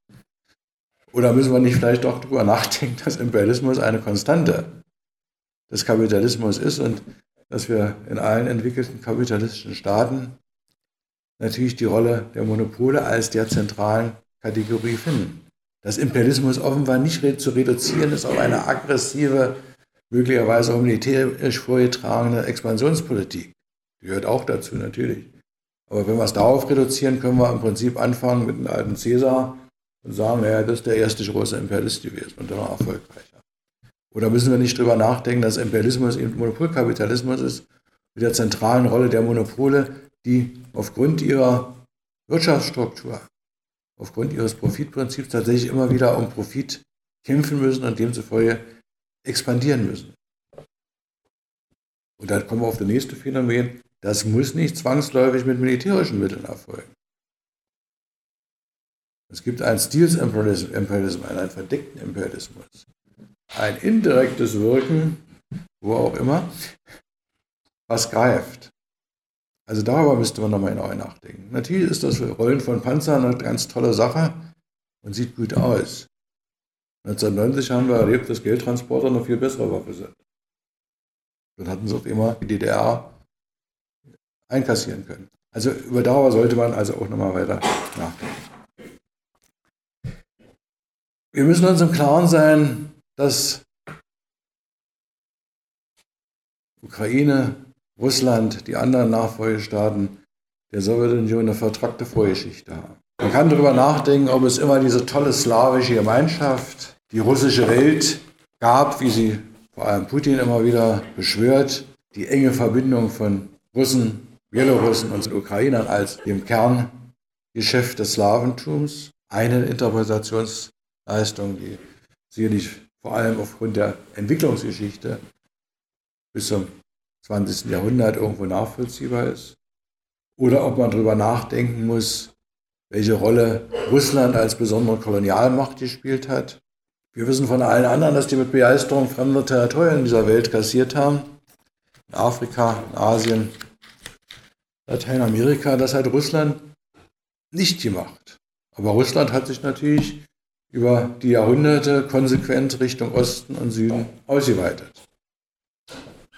Oder müssen wir nicht vielleicht doch darüber nachdenken, dass Imperialismus eine Konstante des Kapitalismus ist und dass wir in allen entwickelten kapitalistischen Staaten natürlich die Rolle der Monopole als der zentralen Kategorie finden dass Imperialismus offenbar nicht zu reduzieren ist auf eine aggressive, möglicherweise auch militärisch vorgetragene Expansionspolitik. Die gehört auch dazu natürlich. Aber wenn wir es darauf reduzieren, können wir im Prinzip anfangen mit dem alten Cäsar und sagen, naja, das ist der erste große Imperialist gewesen und dann auch erfolgreicher. Oder müssen wir nicht darüber nachdenken, dass Imperialismus eben Monopolkapitalismus ist, mit der zentralen Rolle der Monopole, die aufgrund ihrer Wirtschaftsstruktur aufgrund ihres Profitprinzips tatsächlich immer wieder um Profit kämpfen müssen und demzufolge expandieren müssen. Und dann kommen wir auf das nächste Phänomen. Das muss nicht zwangsläufig mit militärischen Mitteln erfolgen. Es gibt einen Stils Imperialism, einen verdeckten Imperialismus. Ein indirektes Wirken, wo auch immer, was greift. Also darüber müsste man nochmal neu nachdenken. Natürlich ist das Rollen von Panzern eine ganz tolle Sache und sieht gut aus. 1990 haben wir erlebt, dass Geldtransporter eine viel bessere Waffe sind. Dann hatten sie auch immer die DDR einkassieren können. Also über darüber sollte man also auch nochmal weiter nachdenken. Wir müssen uns im Klaren sein, dass Ukraine Russland, die anderen Nachfolgestaaten der Sowjetunion eine vertrackte Vorgeschichte haben. Man kann darüber nachdenken, ob es immer diese tolle slawische Gemeinschaft, die russische Welt gab, wie sie vor allem Putin immer wieder beschwört, die enge Verbindung von Russen, Bielorussen und Ukrainern als dem Kerngeschäft des Slawentums. Eine Interpretationsleistung, die sicherlich vor allem aufgrund der Entwicklungsgeschichte bis zum 20. Jahrhundert irgendwo nachvollziehbar ist. Oder ob man darüber nachdenken muss, welche Rolle Russland als besondere Kolonialmacht gespielt hat. Wir wissen von allen anderen, dass die mit Begeisterung fremde Territorien dieser Welt kassiert haben. In Afrika, in Asien, Lateinamerika, das hat Russland nicht gemacht. Aber Russland hat sich natürlich über die Jahrhunderte konsequent Richtung Osten und Süden ausgeweitet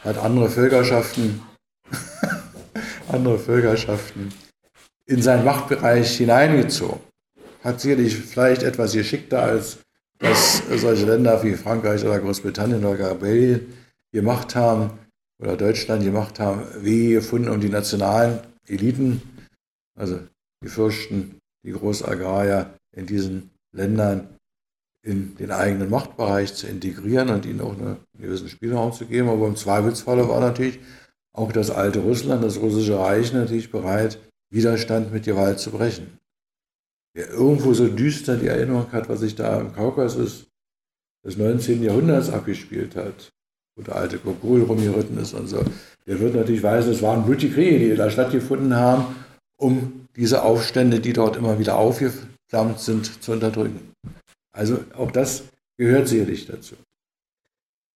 hat andere Völkerschaften, *laughs* andere Völkerschaften in seinen Machtbereich hineingezogen. Hat sicherlich vielleicht etwas geschickter als das solche Länder wie Frankreich oder Großbritannien oder Belgien gemacht haben oder Deutschland gemacht haben, wie gefunden um die nationalen Eliten, also die Fürsten, die Großagrarier in diesen Ländern in den eigenen Machtbereich zu integrieren und ihnen auch einen gewissen Spielraum zu geben. Aber im Zweifelsfalle war natürlich auch das alte Russland, das russische Reich natürlich bereit, Widerstand mit Gewalt zu brechen. Wer irgendwo so düster die Erinnerung hat, was sich da im Kaukasus des 19. Jahrhunderts abgespielt hat, wo der alte Gogol rumgeritten ist und so, der wird natürlich weisen, es waren blutige Kriege, die da stattgefunden haben, um diese Aufstände, die dort immer wieder aufgeflammt sind, zu unterdrücken. Also auch das gehört sicherlich dazu.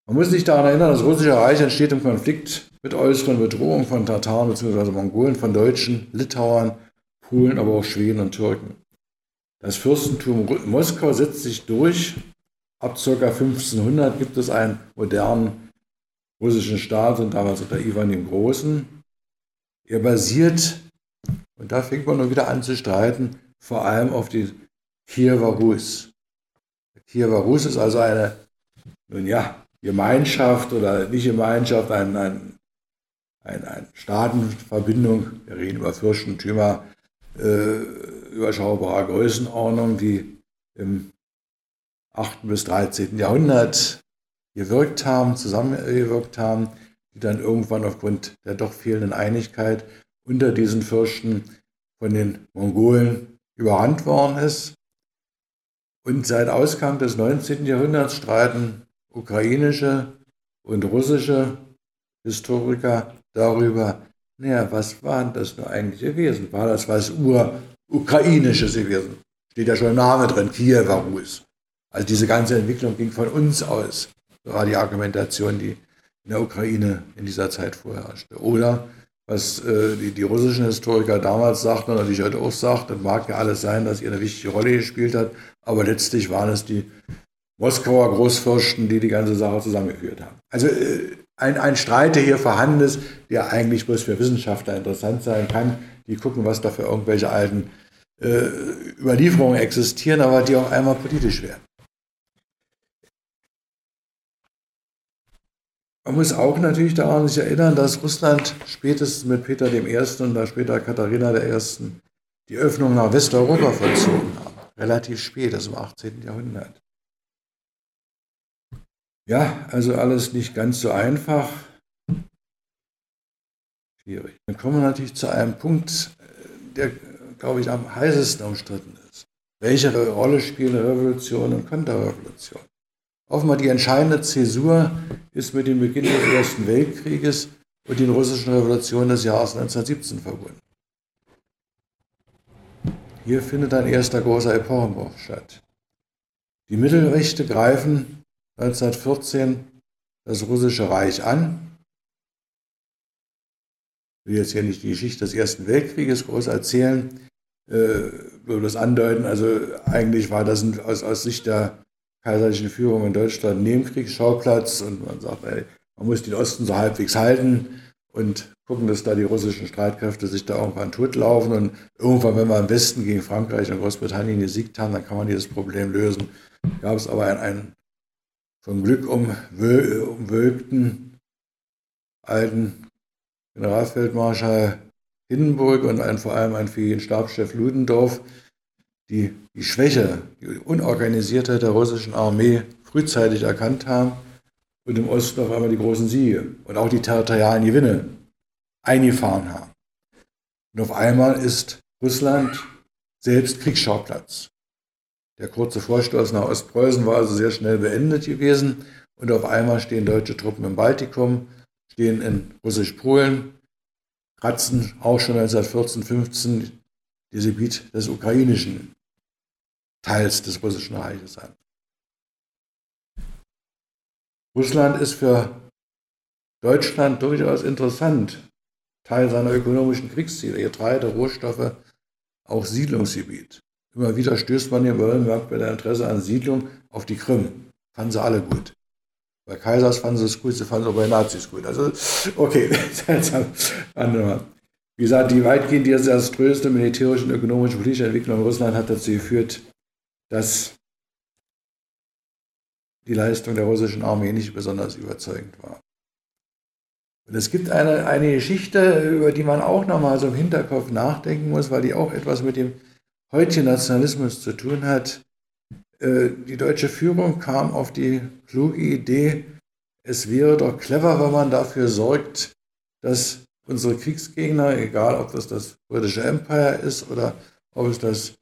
Man muss sich daran erinnern, das russische Reich entsteht im Konflikt mit äußeren Bedrohungen von Tataren bzw. Mongolen, von Deutschen, Litauern, Polen, aber auch Schweden und Türken. Das Fürstentum Moskau setzt sich durch. Ab ca. 1500 gibt es einen modernen russischen Staat und damals unter Ivan dem Großen. Er basiert, und da fängt man nur wieder an zu streiten, vor allem auf die Kiewer Rus. Kiewer Rus ist also eine, nun ja, Gemeinschaft oder nicht Gemeinschaft, ein, ein, ein, ein Staatenverbindung, wir reden über Fürstentümer, äh, überschaubarer Größenordnung, die im 8. bis 13. Jahrhundert gewirkt haben, zusammengewirkt haben, die dann irgendwann aufgrund der doch fehlenden Einigkeit unter diesen Fürsten von den Mongolen überrannt worden ist. Und seit Ausgang des 19. Jahrhunderts streiten ukrainische und russische Historiker darüber, naja, was war das nur eigentlich gewesen? War das was Ur-Ukrainisches gewesen? Steht ja schon im Namen drin, Kiewer Rus. Also diese ganze Entwicklung ging von uns aus. War die Argumentation, die in der Ukraine in dieser Zeit vorherrschte. Oder was äh, die, die, russischen Historiker damals sagten und natürlich heute auch sagt, das mag ja alles sein, dass ihr eine wichtige Rolle gespielt hat, aber letztlich waren es die Moskauer Großfürsten, die die ganze Sache zusammengeführt haben. Also äh, ein, ein Streit, der hier vorhanden ist, der eigentlich bloß für Wissenschaftler interessant sein kann. Die gucken, was da für irgendwelche alten äh, Überlieferungen existieren, aber die auch einmal politisch werden. Man muss auch natürlich daran sich erinnern, dass Russland spätestens mit Peter I. und dann später Katharina I. die Öffnung nach Westeuropa vollzogen haben. Relativ spät, das im 18. Jahrhundert. Ja, also alles nicht ganz so einfach. Schwierig. Dann kommen wir natürlich zu einem Punkt, der, glaube ich, am heißesten umstritten ist. Welche Rolle spielen Revolution und Konterrevolution? Offenbar die entscheidende Zäsur ist mit dem Beginn des Ersten Weltkrieges und den russischen Revolutionen des Jahres 1917 verbunden. Hier findet ein erster großer Epochenbruch statt. Die Mittelrechte greifen 1914 das russische Reich an. Ich will jetzt hier nicht die Geschichte des Ersten Weltkrieges groß erzählen, äh, will das andeuten. Also eigentlich war das aus, aus Sicht der kaiserlichen Führung in Deutschland Nebenkriegsschauplatz und man sagt, ey, man muss den Osten so halbwegs halten und gucken, dass da die russischen Streitkräfte sich da irgendwann totlaufen und irgendwann, wenn wir im Westen gegen Frankreich und Großbritannien gesiegt haben, dann kann man dieses Problem lösen. Gab es aber ein, ein vom Glück umwölkten alten Generalfeldmarschall Hindenburg und ein, vor allem ein für ihn Stabschef Ludendorff, die die Schwäche, die Unorganisiertheit der russischen Armee frühzeitig erkannt haben und im Osten auf einmal die großen Siege und auch die territorialen Gewinne eingefahren haben. Und auf einmal ist Russland selbst Kriegsschauplatz. Der kurze Vorstoß nach Ostpreußen war also sehr schnell beendet gewesen und auf einmal stehen deutsche Truppen im Baltikum, stehen in Russisch-Polen, kratzen auch schon 1914, 15 das Gebiet des ukrainischen Teils des russischen Reiches an. Russland ist für Deutschland durchaus interessant. Teil seiner ökonomischen Kriegsziele, Getreide, Rohstoffe, auch Siedlungsgebiet. Immer wieder stößt man in Wollenberg bei der Interesse an Siedlung auf die Krim. Fanden sie alle gut. Bei Kaisers fanden sie es gut, sie fanden es auch bei Nazis gut. Also, okay, *laughs* seltsam. Wie gesagt, die weitgehend desaströste militärische und ökonomische politische Entwicklung in Russland hat dazu geführt, dass die Leistung der russischen Armee nicht besonders überzeugend war. Und es gibt eine, eine Geschichte, über die man auch nochmal so im Hinterkopf nachdenken muss, weil die auch etwas mit dem heute Nationalismus zu tun hat. Äh, die deutsche Führung kam auf die kluge Idee, es wäre doch clever, wenn man dafür sorgt, dass unsere Kriegsgegner, egal ob das das britische Empire ist oder ob es das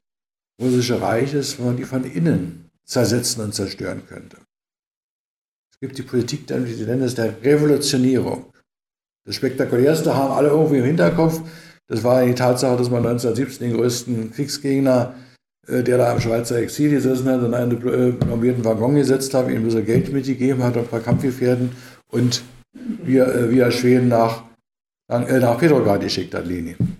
russische Reich ist, wenn man die von innen zersetzen und zerstören könnte. Es gibt die Politik, die nennen es der Revolutionierung. Das Spektakulärste haben alle irgendwie im Hinterkopf. Das war die Tatsache, dass man 1917 den größten Kriegsgegner, äh, der da im Schweizer Exil gesessen hat, in einen normierten Waggon gesetzt hat, ihm ein bisschen Geld mitgegeben hat, ein paar Kampfgefährten und via, äh, via Schweden nach, äh, nach Petrograd geschickt hat, Lenin.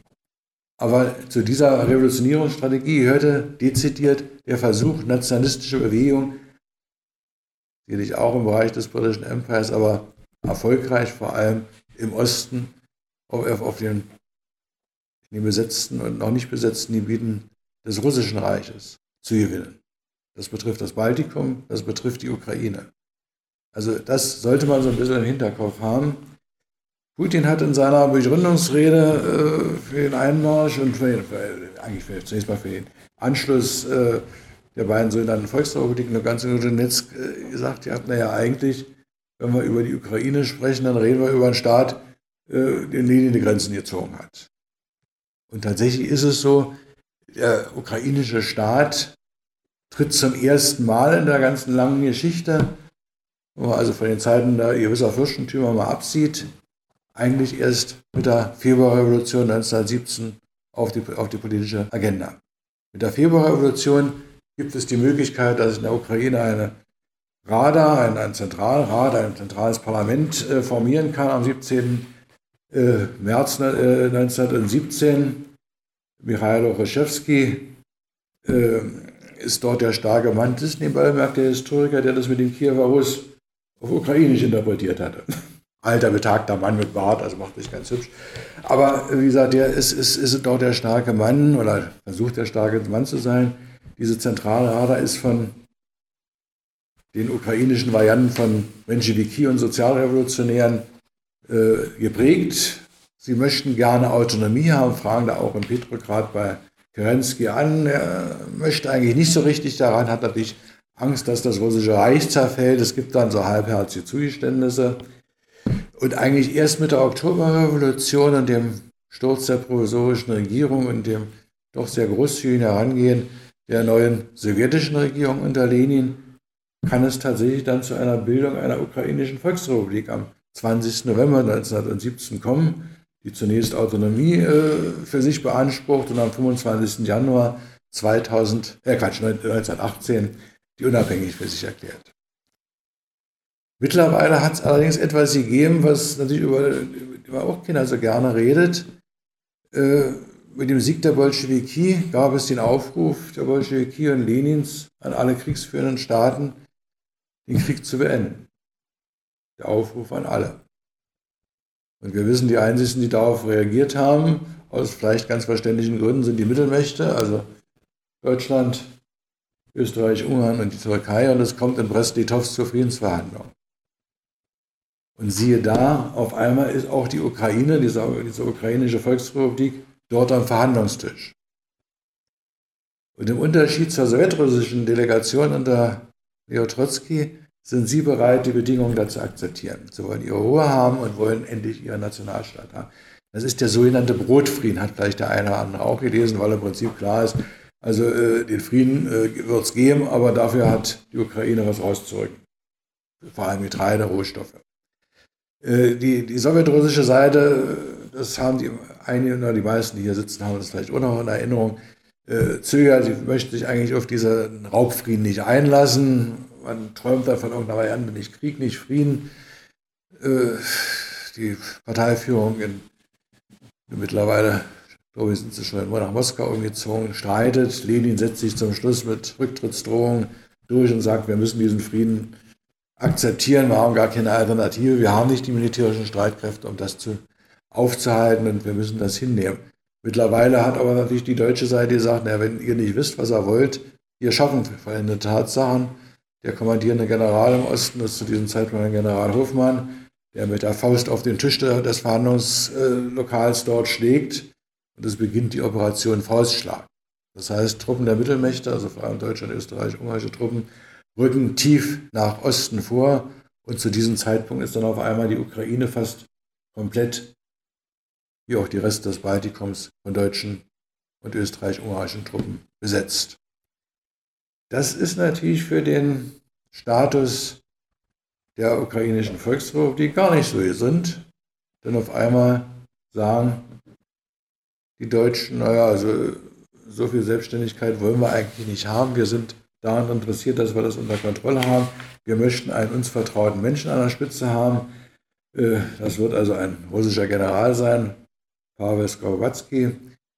Aber zu dieser Revolutionierungsstrategie gehörte dezidiert der Versuch, nationalistische Bewegung, sicherlich auch im Bereich des britischen Empires, aber erfolgreich vor allem im Osten auf, auf den, den besetzten und noch nicht besetzten Gebieten des Russischen Reiches zu gewinnen. Das betrifft das Baltikum, das betrifft die Ukraine. Also das sollte man so ein bisschen im Hinterkopf haben. Putin hat in seiner Begründungsrede äh, für den Einmarsch und für, für, eigentlich für, zunächst mal für den Anschluss äh, der beiden sogenannten Volksrepubliken, der ganze Donetsk, äh, gesagt, ja, naja, eigentlich, wenn wir über die Ukraine sprechen, dann reden wir über einen Staat, äh, den Lenin die Grenzen gezogen hat. Und tatsächlich ist es so, der ukrainische Staat tritt zum ersten Mal in der ganzen langen Geschichte, wo man also von den Zeiten der gewisser Fürstentümer mal absieht, eigentlich erst mit der Februarrevolution 1917 auf die, auf die politische Agenda. Mit der Februarrevolution gibt es die Möglichkeit, dass in der Ukraine eine Rada, ein, ein Zentralrat, ein zentrales Parlament äh, formieren kann am 17. Äh, März äh, 1917. Michailo Reshevsky äh, ist dort der starke Mann. Das ist nebenbei der Historiker, der das mit dem Kiewer Russ auf Ukrainisch interpretiert hatte *laughs* alter, betagter Mann mit Bart, also macht sich ganz hübsch. Aber wie gesagt, der ist, ist, ist dort der starke Mann oder versucht der starke Mann zu sein. Diese Zentralrada ist von den ukrainischen Varianten von Menschewiki und Sozialrevolutionären äh, geprägt. Sie möchten gerne Autonomie haben, fragen da auch in Petrograd bei Kerensky an. Er möchte eigentlich nicht so richtig daran, hat natürlich Angst, dass das russische Reich zerfällt. Es gibt dann so halbherzige Zugeständnisse. Und eigentlich erst mit der Oktoberrevolution und dem Sturz der provisorischen Regierung und dem doch sehr großzügigen Herangehen der neuen sowjetischen Regierung unter Lenin kann es tatsächlich dann zu einer Bildung einer ukrainischen Volksrepublik am 20. November 1917 kommen, die zunächst Autonomie äh, für sich beansprucht und am 25. Januar 2000, äh, Quatsch, 1918 die unabhängig für sich erklärt. Mittlerweile hat es allerdings etwas gegeben, was natürlich über, über auch keiner so gerne redet. Äh, mit dem Sieg der Bolschewiki gab es den Aufruf der Bolschewiki und Lenins an alle kriegsführenden Staaten, den Krieg zu beenden. Der Aufruf an alle. Und wir wissen, die Einzigen, die darauf reagiert haben, aus vielleicht ganz verständlichen Gründen, sind die Mittelmächte, also Deutschland, Österreich, Ungarn und die Türkei. Und es kommt in Brest-Litovsk zur Friedensverhandlung. Und siehe da, auf einmal ist auch die Ukraine, diese, diese ukrainische Volksrepublik, dort am Verhandlungstisch. Und im Unterschied zur sowjetrussischen Delegation unter Leo Trotsky sind sie bereit, die Bedingungen dazu akzeptieren. Sie wollen ihre Ruhe haben und wollen endlich ihren Nationalstaat haben. Das ist der sogenannte Brotfrieden, hat vielleicht der eine oder andere auch gelesen, weil im Prinzip klar ist, also äh, den Frieden äh, wird es geben, aber dafür hat die Ukraine was rauszurücken. Vor allem Getreide, Rohstoffe. Äh, die, die sowjetrussische Seite, das haben die einige oder die meisten, die hier sitzen, haben das vielleicht auch noch in Erinnerung, äh, zögert, sie möchten sich eigentlich auf diesen Raubfrieden nicht einlassen. Man träumt da von irgendeiner Variante, nicht Krieg, nicht Frieden. Äh, die Parteiführung in, mittlerweile, glaube ich, sind sie schon immer nach Moskau umgezogen, streitet. Lenin setzt sich zum Schluss mit Rücktrittsdrohungen durch und sagt, wir müssen diesen Frieden akzeptieren, wir haben gar keine Alternative, wir haben nicht die militärischen Streitkräfte, um das zu, aufzuhalten und wir müssen das hinnehmen. Mittlerweile hat aber natürlich die deutsche Seite gesagt, na, wenn ihr nicht wisst, was ihr wollt, ihr schaffen veränderte Tatsachen. Der kommandierende General im Osten ist zu diesem Zeitpunkt General Hofmann, der mit der Faust auf den Tisch des Verhandlungslokals dort schlägt und es beginnt die Operation Faustschlag. Das heißt, Truppen der Mittelmächte, also vor allem Deutschland, Österreich, ungarische Truppen, rücken tief nach Osten vor und zu diesem Zeitpunkt ist dann auf einmal die Ukraine fast komplett, wie auch die Reste des Baltikums, von deutschen und österreich-ungarischen Truppen besetzt. Das ist natürlich für den Status der ukrainischen Volksrepublik gar nicht so sind. Denn auf einmal sagen die Deutschen, naja, also so viel Selbstständigkeit wollen wir eigentlich nicht haben. Wir sind daran interessiert, dass wir das unter Kontrolle haben. Wir möchten einen uns vertrauten Menschen an der Spitze haben. Äh, das wird also ein russischer General sein, Pavel Skorowatsky,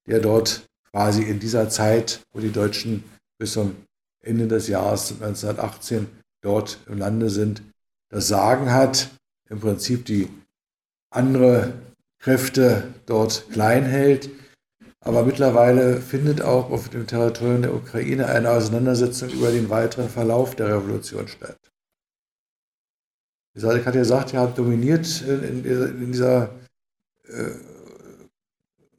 der dort quasi in dieser Zeit, wo die Deutschen bis zum Ende des Jahres 1918 dort im Lande sind, das Sagen hat, im Prinzip die andere Kräfte dort klein hält. Aber mittlerweile findet auch auf dem Territorium der Ukraine eine Auseinandersetzung über den weiteren Verlauf der Revolution statt. Ich hatte ja gesagt, er hat dominiert in, in dieser äh,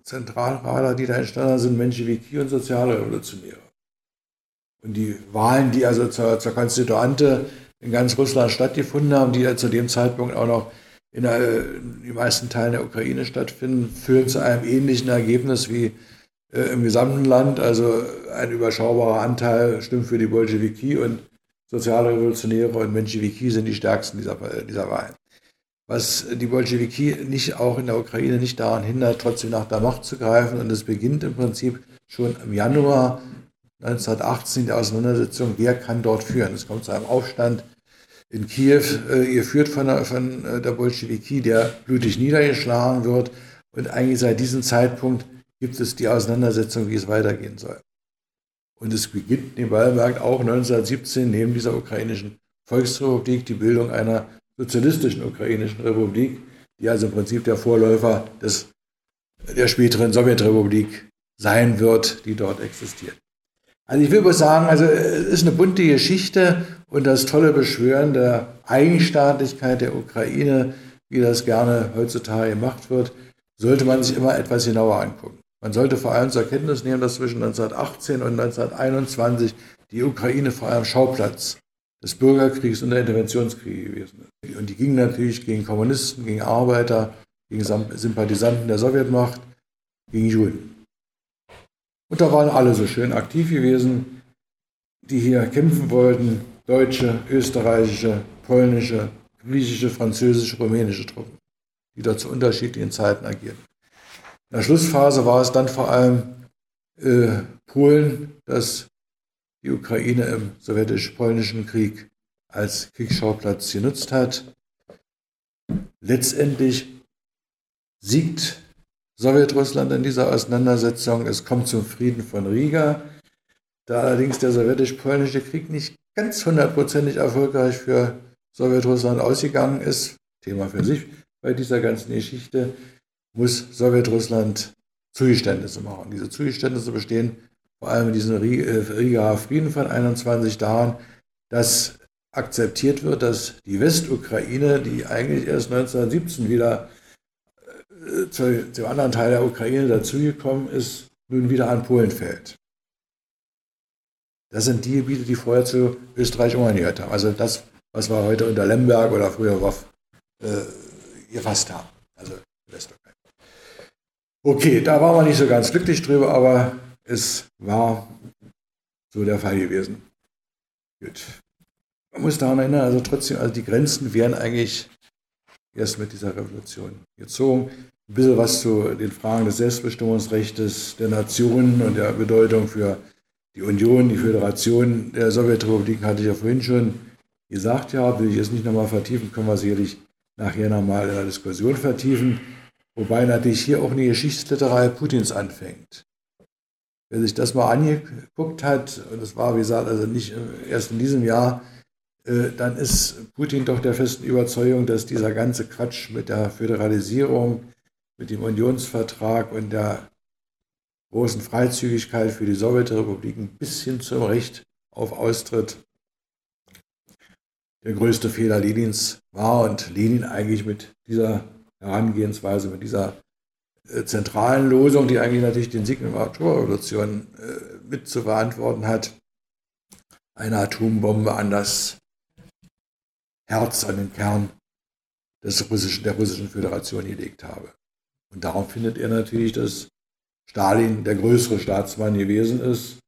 Zentralrader, die da entstanden sind, Menschewiki und Sozialrevolutionäre. Und die Wahlen, die also zur, zur Konstituante in ganz Russland stattgefunden haben, die ja zu dem Zeitpunkt auch noch in, der, in den meisten Teilen der Ukraine stattfinden, führen zu einem ähnlichen Ergebnis wie äh, im gesamten Land. Also ein überschaubarer Anteil stimmt für die Bolschewiki und Sozialrevolutionäre und Menschewiki sind die stärksten dieser, dieser Wahlen. Was die Bolschewiki nicht auch in der Ukraine nicht daran hindert, trotzdem nach der Macht zu greifen. Und es beginnt im Prinzip schon im Januar 1918 die Auseinandersetzung, wer kann dort führen. Es kommt zu einem Aufstand in Kiew, äh, geführt von der, von äh, der Bolschewiki, der blutig niedergeschlagen wird. Und eigentlich seit diesem Zeitpunkt gibt es die Auseinandersetzung, wie es weitergehen soll. Und es beginnt nebenbei auch 1917 neben dieser ukrainischen Volksrepublik die Bildung einer sozialistischen ukrainischen Republik, die also im Prinzip der Vorläufer des, der späteren Sowjetrepublik sein wird, die dort existiert. Also ich will bloß sagen, also es ist eine bunte Geschichte und das tolle Beschwören der Eigenstaatlichkeit der Ukraine, wie das gerne heutzutage gemacht wird, sollte man sich immer etwas genauer angucken. Man sollte vor allem zur Kenntnis nehmen, dass zwischen 1918 und 1921 die Ukraine vor allem Schauplatz des Bürgerkriegs und der Interventionskriege gewesen ist. Und die gingen natürlich gegen Kommunisten, gegen Arbeiter, gegen Sympathisanten der Sowjetmacht, gegen Juden. Und da waren alle so schön aktiv gewesen, die hier kämpfen wollten. Deutsche, österreichische, polnische, griechische, französische, rumänische Truppen, die da zu unterschiedlichen Zeiten agieren. In der Schlussphase war es dann vor allem äh, Polen, das die Ukraine im sowjetisch-polnischen Krieg als Kriegsschauplatz genutzt hat. Letztendlich siegt Sowjetrussland in dieser Auseinandersetzung. Es kommt zum Frieden von Riga. Da allerdings der sowjetisch-polnische Krieg nicht ganz hundertprozentig erfolgreich für Sowjetrussland ausgegangen ist, Thema für sich bei dieser ganzen Geschichte, muss Sowjetrussland Zugeständnisse machen. Diese Zugeständnisse bestehen vor allem in diesem äh, Riga Frieden von 21 Jahren, dass akzeptiert wird, dass die Westukraine, die eigentlich erst 1917 wieder zu, zum anderen Teil der Ukraine dazugekommen ist, nun wieder an Polen fällt. Das sind die Gebiete, die vorher zu Österreich-Ungarn gehört haben. Also das, was wir heute unter Lemberg oder früher WOF äh, gefasst haben. Also Westukraine. Okay, da waren wir nicht so ganz glücklich drüber, aber es war so der Fall gewesen. Gut. Man muss daran erinnern, also trotzdem, also die Grenzen wären eigentlich erst mit dieser Revolution gezogen. Ein bisschen was zu den Fragen des Selbstbestimmungsrechts der Nationen und der Bedeutung für die Union, die Föderation der Sowjetrepubliken hatte ich ja vorhin schon gesagt, ja, will ich jetzt nicht nochmal vertiefen, können wir sicherlich nachher nochmal in der Diskussion vertiefen. Wobei natürlich hier auch eine Geschichtsliterei Putins anfängt. Wer sich das mal angeguckt hat, und das war, wie gesagt, also nicht erst in diesem Jahr, dann ist Putin doch der festen Überzeugung, dass dieser ganze Quatsch mit der Föderalisierung, mit dem Unionsvertrag und der großen Freizügigkeit für die Sowjetrepubliken bis hin zum Recht auf Austritt der größte Fehler Lenins war und Lenin eigentlich mit dieser Herangehensweise, mit dieser äh, zentralen Losung, die eigentlich natürlich den Sieg der Atomrevolution äh, mit zu verantworten hat, eine Atombombe an das Herz, an den Kern des russischen, der russischen Föderation gelegt habe. Und darum findet er natürlich, dass Stalin der größere Staatsmann gewesen ist.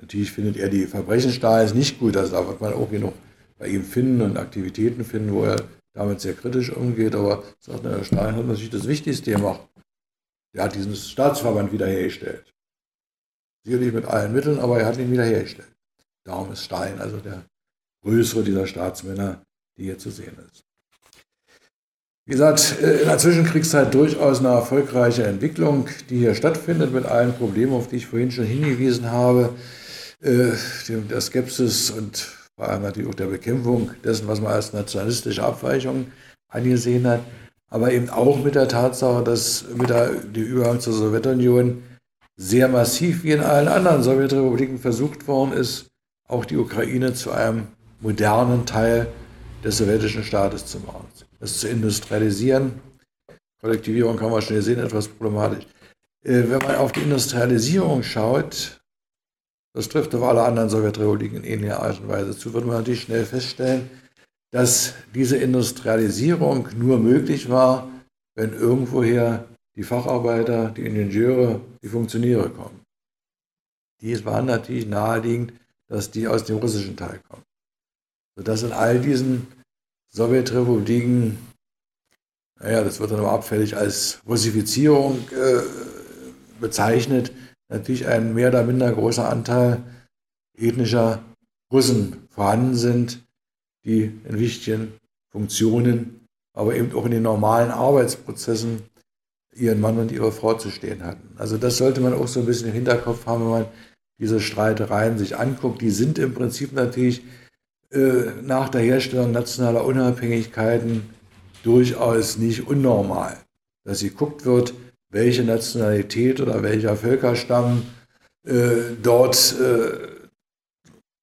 Natürlich findet er die Verbrechen Stalins nicht gut, also da wird man auch genug bei ihm finden und Aktivitäten finden, wo er damit sehr kritisch umgeht. Aber sagt, der Stalin hat natürlich das Wichtigste gemacht. Er hat diesen Staatsverband wiederhergestellt. Sicherlich mit allen Mitteln, aber er hat ihn wiederhergestellt. Darum ist Stalin also der größere dieser Staatsmänner, die hier zu sehen ist. Wie gesagt, äh, in der Zwischenkriegszeit durchaus eine erfolgreiche Entwicklung, die hier stattfindet, mit allen Problemen, auf die ich vorhin schon hingewiesen habe, äh, der Skepsis und vor allem natürlich auch der Bekämpfung dessen, was man als nationalistische Abweichung angesehen hat, aber eben auch mit der Tatsache, dass mit der, dem Übergang zur Sowjetunion sehr massiv wie in allen anderen Sowjetrepubliken versucht worden ist, auch die Ukraine zu einem modernen Teil des sowjetischen Staates zu machen es zu industrialisieren. Kollektivierung kann man schnell sehen, etwas problematisch. Äh, wenn man auf die Industrialisierung schaut, das trifft auf alle anderen Sowjetrepubliken in ähnlicher Art und Weise zu, wird man natürlich schnell feststellen, dass diese Industrialisierung nur möglich war, wenn irgendwoher die Facharbeiter, die Ingenieure, die Funktionäre kommen. Die waren natürlich naheliegend, dass die aus dem russischen Teil kommen. Sodass in all diesen Sowjetrepubliken, naja, das wird dann aber abfällig als Russifizierung äh, bezeichnet, natürlich ein mehr oder minder großer Anteil ethnischer Russen vorhanden sind, die in wichtigen Funktionen, aber eben auch in den normalen Arbeitsprozessen ihren Mann und ihre Frau zu stehen hatten. Also das sollte man auch so ein bisschen im Hinterkopf haben, wenn man diese Streitereien sich anguckt. Die sind im Prinzip natürlich nach der Herstellung nationaler Unabhängigkeiten durchaus nicht unnormal, dass geguckt wird, welche Nationalität oder welcher Völkerstamm äh, dort äh,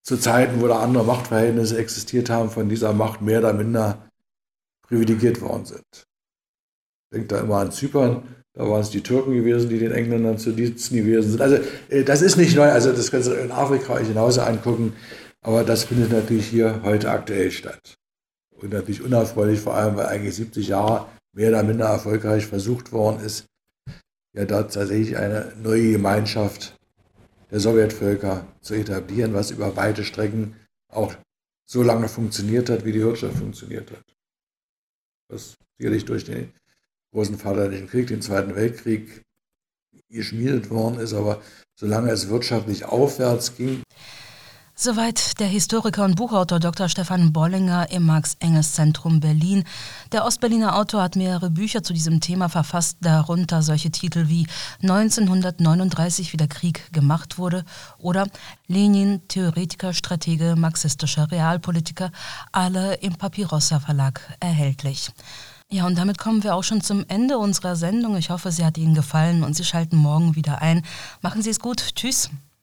zu Zeiten, wo da andere Machtverhältnisse existiert haben, von dieser Macht mehr oder minder privilegiert worden sind. Denkt da immer an Zypern, da waren es die Türken gewesen, die den Engländern zu Diensten gewesen sind. Also äh, das ist nicht neu, also das kannst du in Afrika genauso angucken. Aber das findet natürlich hier heute aktuell statt. Und natürlich unerfreulich, vor allem, weil eigentlich 70 Jahre mehr oder minder erfolgreich versucht worden ist, ja da tatsächlich eine neue Gemeinschaft der Sowjetvölker zu etablieren, was über weite Strecken auch so lange funktioniert hat, wie die Wirtschaft funktioniert hat. Was sicherlich durch den großen Vaterländischen Krieg, den Zweiten Weltkrieg, geschmiedet worden ist, aber solange es wirtschaftlich aufwärts ging, Soweit der Historiker und Buchautor Dr. Stefan Bollinger im Max-Engels-Zentrum Berlin. Der Ostberliner Autor hat mehrere Bücher zu diesem Thema verfasst, darunter solche Titel wie 1939, wie der Krieg gemacht wurde oder Lenin, Theoretiker, Stratege, marxistischer Realpolitiker, alle im Papyrossa Verlag erhältlich. Ja, und damit kommen wir auch schon zum Ende unserer Sendung. Ich hoffe, sie hat Ihnen gefallen und Sie schalten morgen wieder ein. Machen Sie es gut. Tschüss.